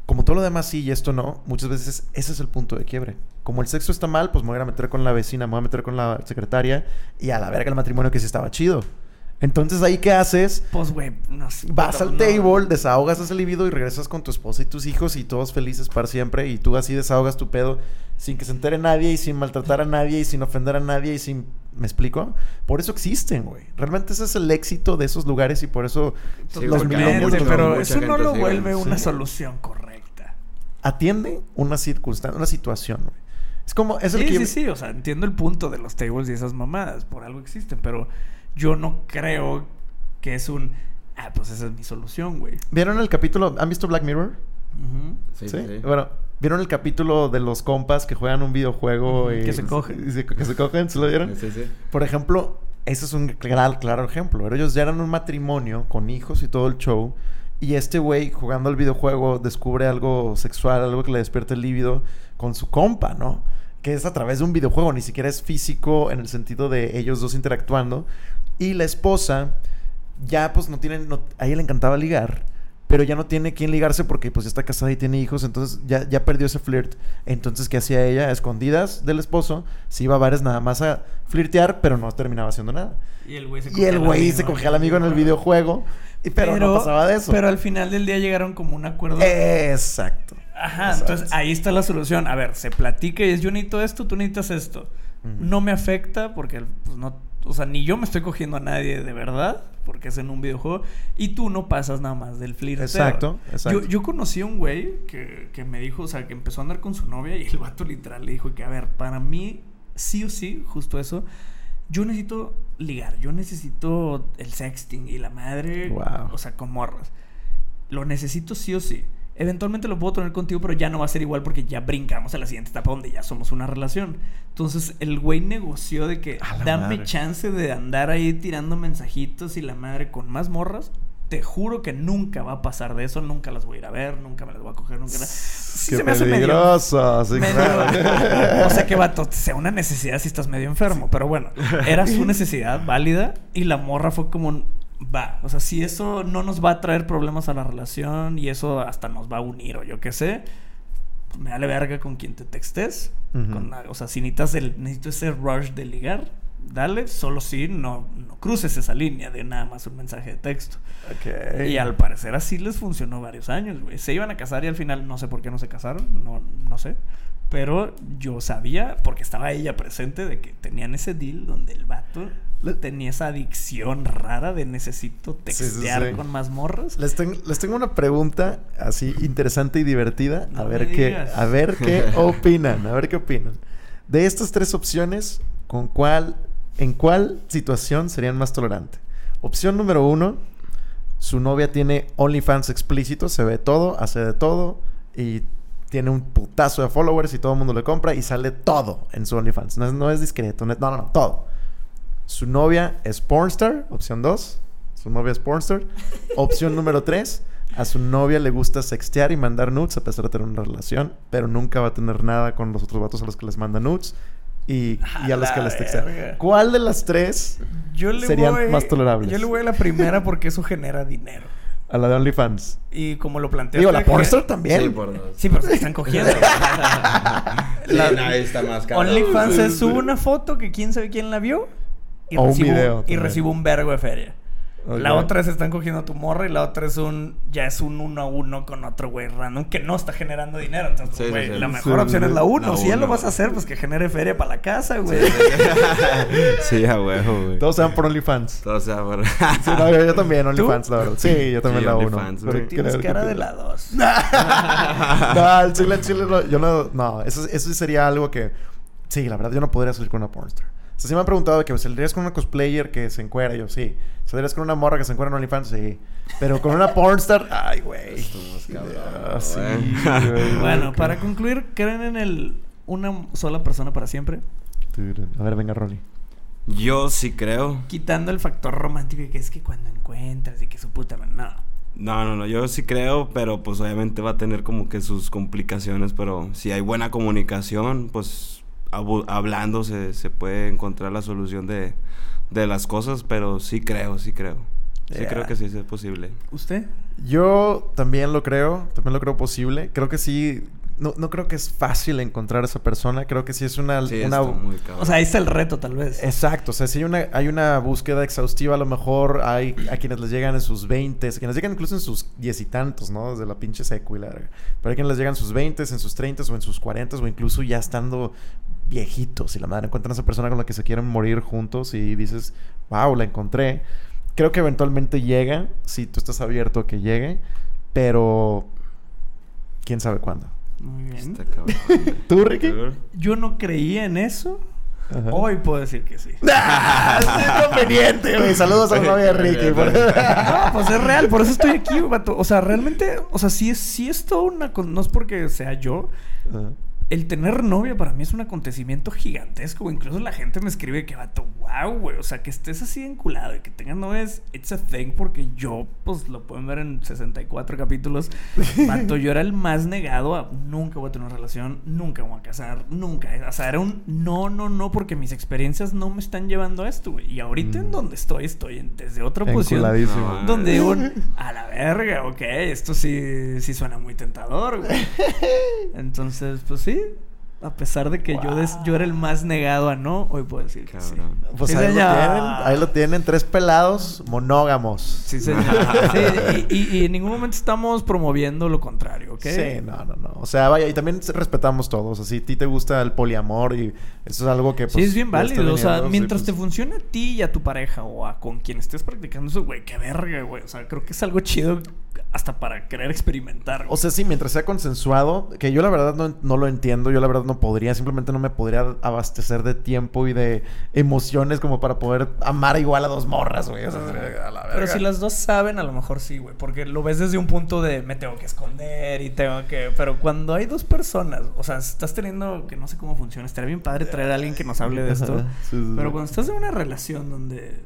como todo lo demás sí y esto no, muchas veces ese es el punto de quiebre. Como el sexo está mal, pues me voy a ir a meter con la vecina, me voy a meter con la secretaria y a la verga el matrimonio que sí estaba chido. Entonces ahí qué haces? Pues, güey, no sé. Vas al no. table, desahogas ese libido y regresas con tu esposa y tus hijos y todos felices para siempre. Y tú así desahogas tu pedo sin que se entere nadie y sin maltratar a nadie y sin ofender a nadie y sin... ¿Me explico? Por eso existen, güey. Realmente ese es el éxito de esos lugares y por eso Sí, los mucha- pero mucha eso no lo vuelve una Sí. solución correcta. Atiende una circunstancia, una situación, güey. Es como... Es el Sí, que sí, sí. O sea, entiendo el punto de los tables y esas mamadas. Por algo existen. Pero yo no creo que es un... Ah, pues esa es mi solución, güey. ¿Vieron el capítulo? ¿Han visto Black Mirror? Sí, sí, sí. Bueno, ¿vieron el capítulo de los compas que juegan un videojuego y... que se cogen. y se- que se cogen, ¿se lo vieron? Sí, sí. Por ejemplo, ese es un claro, claro ejemplo. Pero ellos ya eran un matrimonio con hijos y todo el show. Y este güey jugando al videojuego descubre algo sexual, algo que le despierta el líbido con su compa, ¿no? Que es a través de un videojuego, ni siquiera es físico en el sentido de ellos dos interactuando. Y la esposa ya pues no tiene, no- a ella le encantaba ligar, pero ya no tiene quien ligarse porque pues ya está casada y tiene hijos, entonces ya, ya perdió ese flirt. Entonces, ¿qué hacía ella? A escondidas del esposo, se iba a bares nada más a flirtear, pero no terminaba haciendo nada. Y el güey se Y el güey se cogía al amigo en el videojuego, y, pero, no pasaba de eso. Pero al final del día llegaron como un acuerdo. Exacto. Ajá, Exacto. entonces ahí está la solución. A ver, se platica y es yo necesito esto, tú necesitas esto. No me afecta porque, pues no, o sea, ni yo me estoy cogiendo a nadie de verdad porque es en un videojuego y tú no pasas nada más del flirteo. Exacto, exacto. Yo, yo conocí a un güey que, que me dijo, o sea, que empezó a andar con su novia y el vato literal le dijo que, a ver, para mí, sí o sí, justo eso, yo necesito ligar, yo necesito el sexting y la madre, Wow. o sea, con morras. Lo necesito sí o sí. Eventualmente lo puedo tener contigo, pero ya no va a ser igual porque ya brincamos a la siguiente etapa donde ya somos una relación. Entonces el güey negoció de que dame madre. chance de andar ahí tirando mensajitos y la madre con más morras. Te juro que nunca va a pasar de eso, nunca las voy a ir a ver, nunca me las voy a coger, nunca. Sí se me hace medio- peligroso. sí, medio- claro. o sea que vato, sea una necesidad si estás medio enfermo. Pero bueno, era su necesidad válida y la morra fue como va. O sea, si eso no nos va a traer problemas a la relación y eso hasta nos va a unir o yo qué sé, pues me vale verga con quien te textes. Ujú. Con la- o sea, si necesitas el, necesito ese rush de ligar, dale, solo si no, no cruces esa línea de nada más un mensaje de texto. Ok. Y al parecer así les funcionó varios años, güey. Se iban a casar y al final no sé por qué no se casaron, no, no sé. Pero yo sabía, porque estaba ella presente, de que tenían ese deal donde el vato Le- tenía esa adicción rara de necesito Sí, sí, textear sí. con más morras. Les, ten- les tengo una pregunta así interesante y divertida. A No ver qué, a ver qué opinan, a ver qué opinan. De estas tres opciones, ¿con cuál, en cuál situación serían más tolerantes? Opción número uno, su novia tiene OnlyFans explícito, se ve todo, hace de todo y tiene un putazo de followers y todo el mundo le compra y sale todo en su OnlyFans. No es, no es discreto, no, no, no, no, todo. Su novia es pornstar, opción 2. Su novia es pornstar. Opción número 3. A su novia le gusta sextear y mandar nudes a pesar de tener una relación, pero nunca va a tener nada con los otros vatos a los que les manda nudes y, y a los A que la les textea. verga. ¿Cuál de las tres Yo le serían voy- más tolerables? Yo le voy a la primera porque eso genera dinero. A la de OnlyFans. Y como lo planteaste... Digo, la que- Pornstar también. Sí, por dos. Sí, pero se están cogiendo. Sí, La- no, ahí está más caro. OnlyFans Sí, es sí. sube una foto que quién sabe quién la vio y, O un recibo, video y también. recibo un vergo de feria. La otra es están cogiendo a tu morra y la otra es un ya es un uno a uno con otro güey random que no está generando dinero. Entonces, Sí, güey, sí. la Sí, mejor sí, opción sí. es la uno. La si ya lo uno. vas a hacer, pues que genere feria para la casa, güey. Sí, a huevo, güey. Todos se van por OnlyFans. Todo sea por... Sí, no, yo, yo también, OnlyFans, la verdad. Sí, yo también Sí, la uno. OnlyFans, Pero. Tienes que cara te- de la dos. no, al chile, chile, no, yo no, no, eso, eso sería algo que, sí, la verdad, yo no podría salir con una pornstar. O sea, sí me han preguntado de que saldrías con una cosplayer que se encuera, yo sí. ¿Saldrías con una morra que se encuera en OnlyFans? Sí. Pero con una pornstar, ay, güey. Ah, sí. Bueno, para concluir, ¿creen en el una sola persona para siempre? A ver, venga, Ronnie. Yo sí creo. Quitando el factor romántico y que es que cuando encuentras y que su puta madre. No. No, no, no, yo sí creo, pero pues obviamente va a tener como que sus complicaciones, pero si hay buena comunicación, pues hablando se, se puede encontrar la solución de, de las cosas, pero sí creo, sí creo. Sí creo que sí es posible. ¿Usted? Yo también lo creo, también lo creo posible. Creo que sí, no, no creo que es fácil encontrar a esa persona. Creo que sí es una... Sí, una muy cabrón. O sea, ahí está el reto, tal vez. Exacto, o sea, si hay una, hay una búsqueda exhaustiva, a lo mejor hay a quienes les llegan en sus 20, a quienes llegan incluso en sus diez y tantos, ¿no? Desde la pinche secu y la verga. Pero hay quienes les llegan en sus 20, en sus 30 o en sus 40 o incluso ya estando viejitos y la madre encuentran a esa persona con la que se quieren morir juntos y dices, wow, la encontré. Creo que eventualmente llega, si tú estás abierto a que llegue, pero quién sabe cuándo. Muy bien. Está cabrón. ¿Tú, Ricky? Yo no creía en eso. Ajá. Hoy puedo decir que sí. ¡Ah! ¡Es conveniente, güey! Saludos a la novia Ricky. por- No, pues es real, por eso estoy aquí, vato. O sea, realmente, o sea, sí es, sí es todo una... No es porque sea yo. Ajá. El tener novia para mí es un acontecimiento gigantesco. Incluso la gente me escribe que, vato, wow, güey. O sea, que estés así enculado y que tengas novias, it's a thing. Porque yo, pues, lo pueden ver en 64 capítulos. Vato, yo era el más negado a nunca voy a tener una relación, nunca voy a casar, nunca. O sea, era un no, no, no, porque mis experiencias no me están llevando a esto, güey. Y ahorita en Mm. donde estoy, estoy en- desde otra posición. No, Donde digo, a la verga, ok, esto sí, sí suena muy tentador, güey. Entonces, pues sí, a pesar de que yo, des- yo era el más negado a no, hoy puedo decir que sí. Pues Sí, ahí, lo tienen, ahí lo tienen, tres pelados monógamos. Sí, señor. Sí, y, y- y en ningún momento estamos promoviendo lo contrario, ¿ok? Sí, no, no, no. O sea, vaya, y también respetamos todos. Así, a ti te gusta el poliamor y eso es algo que, pues... Sí, es bien ya está válido. O sea, mientras pues, te funcione a ti y a tu pareja o a con quien estés practicando eso, güey, qué verga, güey. O sea, creo que es algo chido hasta para querer experimentar. güey. O sea, sí, mientras sea consensuado, que yo la verdad no, no lo entiendo, yo la verdad no podría, simplemente no me podría abastecer de tiempo y de emociones como para poder amar igual a dos morras, güey. O sea, a la Pero si las dos saben, a lo mejor sí, güey. Porque lo ves desde un punto de me tengo que esconder y tengo que. Pero cuando hay dos personas, o sea, estás teniendo que no sé cómo funciona. Estaría bien padre traer a alguien que nos hable de esto. Ajá, sí, sí, Pero sí. cuando estás en una relación donde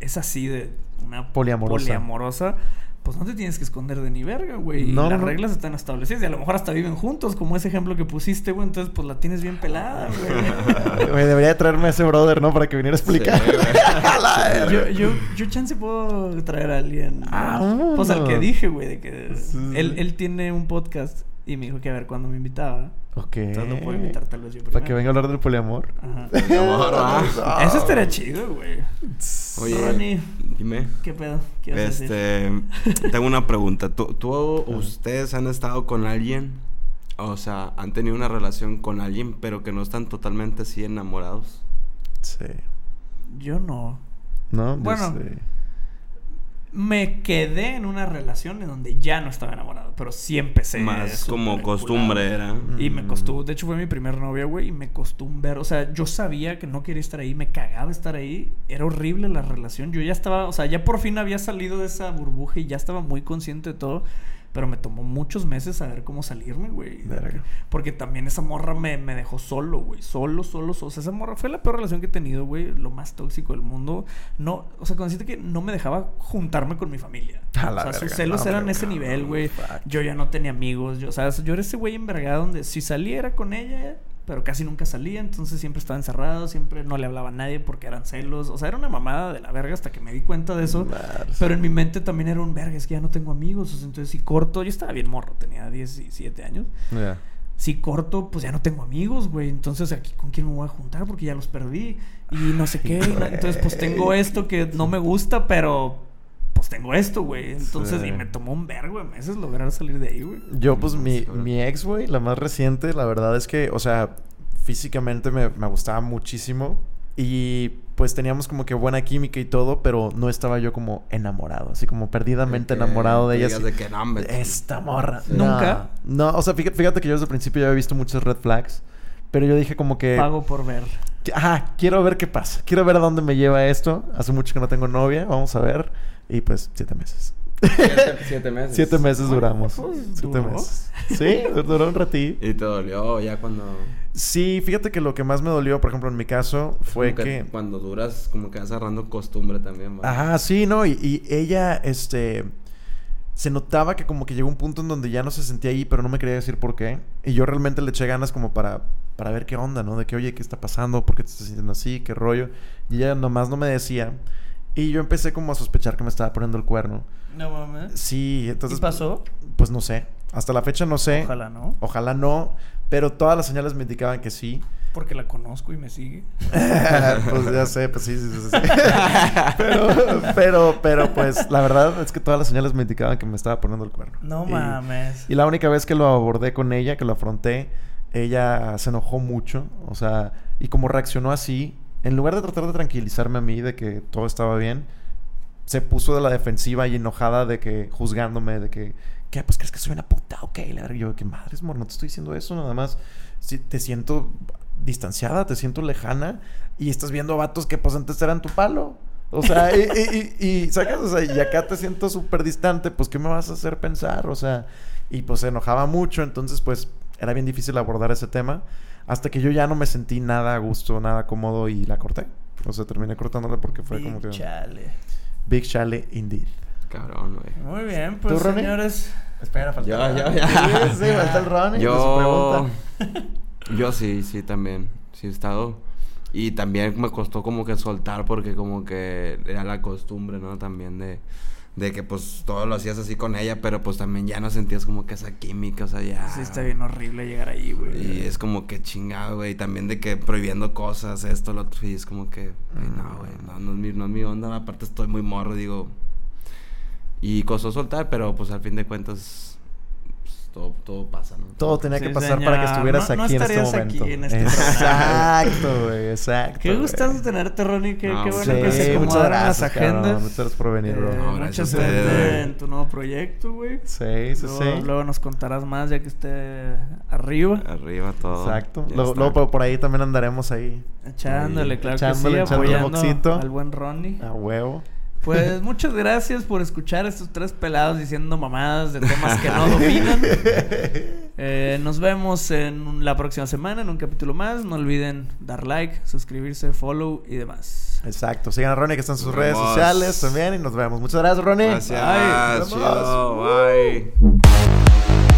es así de una Poliamorosa. poliamorosa, pues no te tienes que esconder de ni verga, güey. No, las no. reglas están establecidas. Y a lo mejor hasta viven juntos, como ese ejemplo que pusiste, güey. Entonces, pues la tienes bien pelada, güey. Güey, debería de traerme a ese brother, ¿no? Para que viniera a explicar. Sí. Yo, yo, yo chance puedo traer a alguien. Ah, pues al que dije, güey, de que Sí, él, él tiene un podcast y me dijo que a ver cuándo me invitaba. Ok. Entonces lo puedo invitar tal vez yo Para que primero. venga a hablar del poliamor. Ajá. Amor, ah. Eso estaría chido, güey. Oye, Ronnie, dime. ¿qué pedo? ¿Qué ibas a decir? Este, tengo una pregunta. ¿Tú, tú ustedes han estado con alguien? O sea, han tenido una relación con alguien, pero que no están totalmente así enamorados. Sí. Yo no. ¿No? Yo Bueno. sé. Me quedé en una relación en donde ya no estaba enamorado, pero sí empecé. Más como costumbre era. Y me Mm. costó, de hecho fue mi primer novia, güey, y me costó un ver, o sea, yo sabía que no quería estar ahí, me cagaba estar ahí, era horrible la relación, yo ya estaba, o sea, ya por fin había salido de esa burbuja y ya estaba muy consciente de todo, pero me tomó muchos meses saber cómo salirme, güey. Verga. Porque también esa morra me, me dejó solo, güey, solo, solo, solo, o sea, esa morra fue la peor relación que he tenido, güey, lo más tóxico del mundo, no, o sea, consciente que no me dejaba juntarme con mi familia. A o sea, sus celos no, eran ese nivel, güey. fuck. Yo ya no tenía amigos. Yo, o sea, yo era ese güey envergado donde si saliera con ella, pero casi nunca salía, entonces siempre estaba encerrado, siempre no le hablaba a nadie porque eran celos. O sea, era una mamada de la verga hasta que me di cuenta de eso. Madres. Pero en mi mente también era un verga, es que ya no tengo amigos. o sea, entonces si corto, yo estaba bien morro, tenía 17 años. Ya. Si corto, pues ya no tengo amigos, güey. Entonces aquí con quién me voy a juntar porque ya los perdí. Y no sé qué. entonces pues tengo esto que no me gusta, pero pues tengo esto, güey. Entonces, Sí. y me tomó un vergo de meses lograr salir de ahí, güey. Yo, pues, mi, sí, mi ex, güey, la más reciente, la verdad es que, o sea, físicamente me, me gustaba muchísimo. Y pues teníamos como que buena química y todo, pero no estaba yo como enamorado, así como perdidamente enamorado de ella. así, de que, no, Esta morra. ¿Nunca? No, no, o sea, fíjate, fíjate que yo desde el principio ya había visto muchos red flags. Pero yo dije como que... Pago por ver. Ajá, quiero ver qué pasa. Quiero ver a dónde me lleva esto. Hace mucho que no tengo novia. Vamos a ver. Y pues, siete meses. Siete, siete meses. Siete meses duramos. pues, Siete meses. Sí, duró un ratito. Y te dolió ya cuando... Sí, fíjate que lo que más me dolió, por ejemplo, en mi caso, fue que... Cuando duras, como que vas agarrando costumbre también, ¿va? Ajá, sí, no, y, y ella, este... Se notaba que como que llegó un punto en donde ya no se sentía ahí, pero no me quería decir por qué. Y yo realmente le eché ganas como para, para ver qué onda, ¿no? De que, oye, ¿qué está pasando? ¿Por qué te estás sintiendo así? ¿Qué rollo? Y ella nomás no me decía. Y yo empecé como a sospechar que me estaba poniendo el cuerno. No mames. Sí, entonces... ¿Y pasó? Pues no sé. Hasta la fecha no sé. Ojalá no. Ojalá no. Pero todas las señales me indicaban que sí. Porque la conozco y me sigue. pues ya sé, pues sí, sí, sí. sí. pero, pero, pero, pues la verdad es que todas las señales me indicaban que me estaba poniendo el cuerno. No Y- mames. Y la única vez que lo abordé con ella, que lo afronté, ella se enojó mucho. O sea, y como reaccionó así, en lugar de tratar de tranquilizarme a mí de que todo estaba bien, se puso de la defensiva y enojada de que, juzgándome, de que, ¿qué? Pues crees que soy una puta, ok. Verdad, yo, que madres, amor, no te estoy diciendo eso, nada más. Si te siento distanciada, te siento lejana y estás viendo vatos que pues antes eran tu palo. O sea, y, y, y, y, sacas, o sea, y acá te siento súper distante, pues ¿qué me vas a hacer pensar? O sea, y pues se enojaba mucho, entonces pues era bien difícil abordar ese tema, hasta que yo ya no me sentí nada a gusto, nada cómodo y la corté. O sea, terminé cortándola porque fue como que... Chale. Big Chale indeed. Cabrón, güey. Muy bien, pues señores. Espera, falta Ya, el ya, Ronnie. ya. Sí, sí, falta el Ronnie. Yo... pregunta. Yo sí, sí, también. Sí he estado. Y también me costó como que soltar porque como que era la costumbre, ¿no? También de... De que pues todo lo hacías así con ella, pero pues también ya no sentías como que esa química, o sea, ya... Sí, está bien horrible llegar ahí, güey. Y es como que chingado, güey. También de que prohibiendo cosas, esto, lo otro. Y es como que, güey, no, güey. No, no, es mi, no es mi onda. Aparte estoy muy morro, digo. Y costó soltar, pero pues al fin de cuentas, todo, todo pasa, ¿no? Todo tenía Sí, que pasar para que estuvieras No- no aquí en este aquí momento. en este exacto, güey, exacto. Qué gustazo tenerte, Ronnie. Qué, No, qué sí, bueno que se muchas acomodaron gracias, las cabrón. agendas. Muchas gracias por venir, bro. Eh, No, mucha suerte en tu nuevo proyecto, güey. Sí, sí, luego, sí. luego nos contarás más ya que esté arriba. Arriba todo. Exacto. Luego, luego por- ahí también andaremos ahí. Echándole, claro echándole, que sí, echándole apoyando boxito. al buen Ronnie. A huevo. Pues muchas gracias por escuchar a estos tres pelados diciendo mamadas de temas que no dominan. Eh, nos vemos en la próxima semana en un capítulo más. No olviden dar like, suscribirse, follow y demás. Exacto. Sigan a Ronnie que está en sus Nos redes vemos. sociales también y nos vemos. Muchas gracias, Ronnie. Gracias. Bye. Nos vemos. Chido. Bye.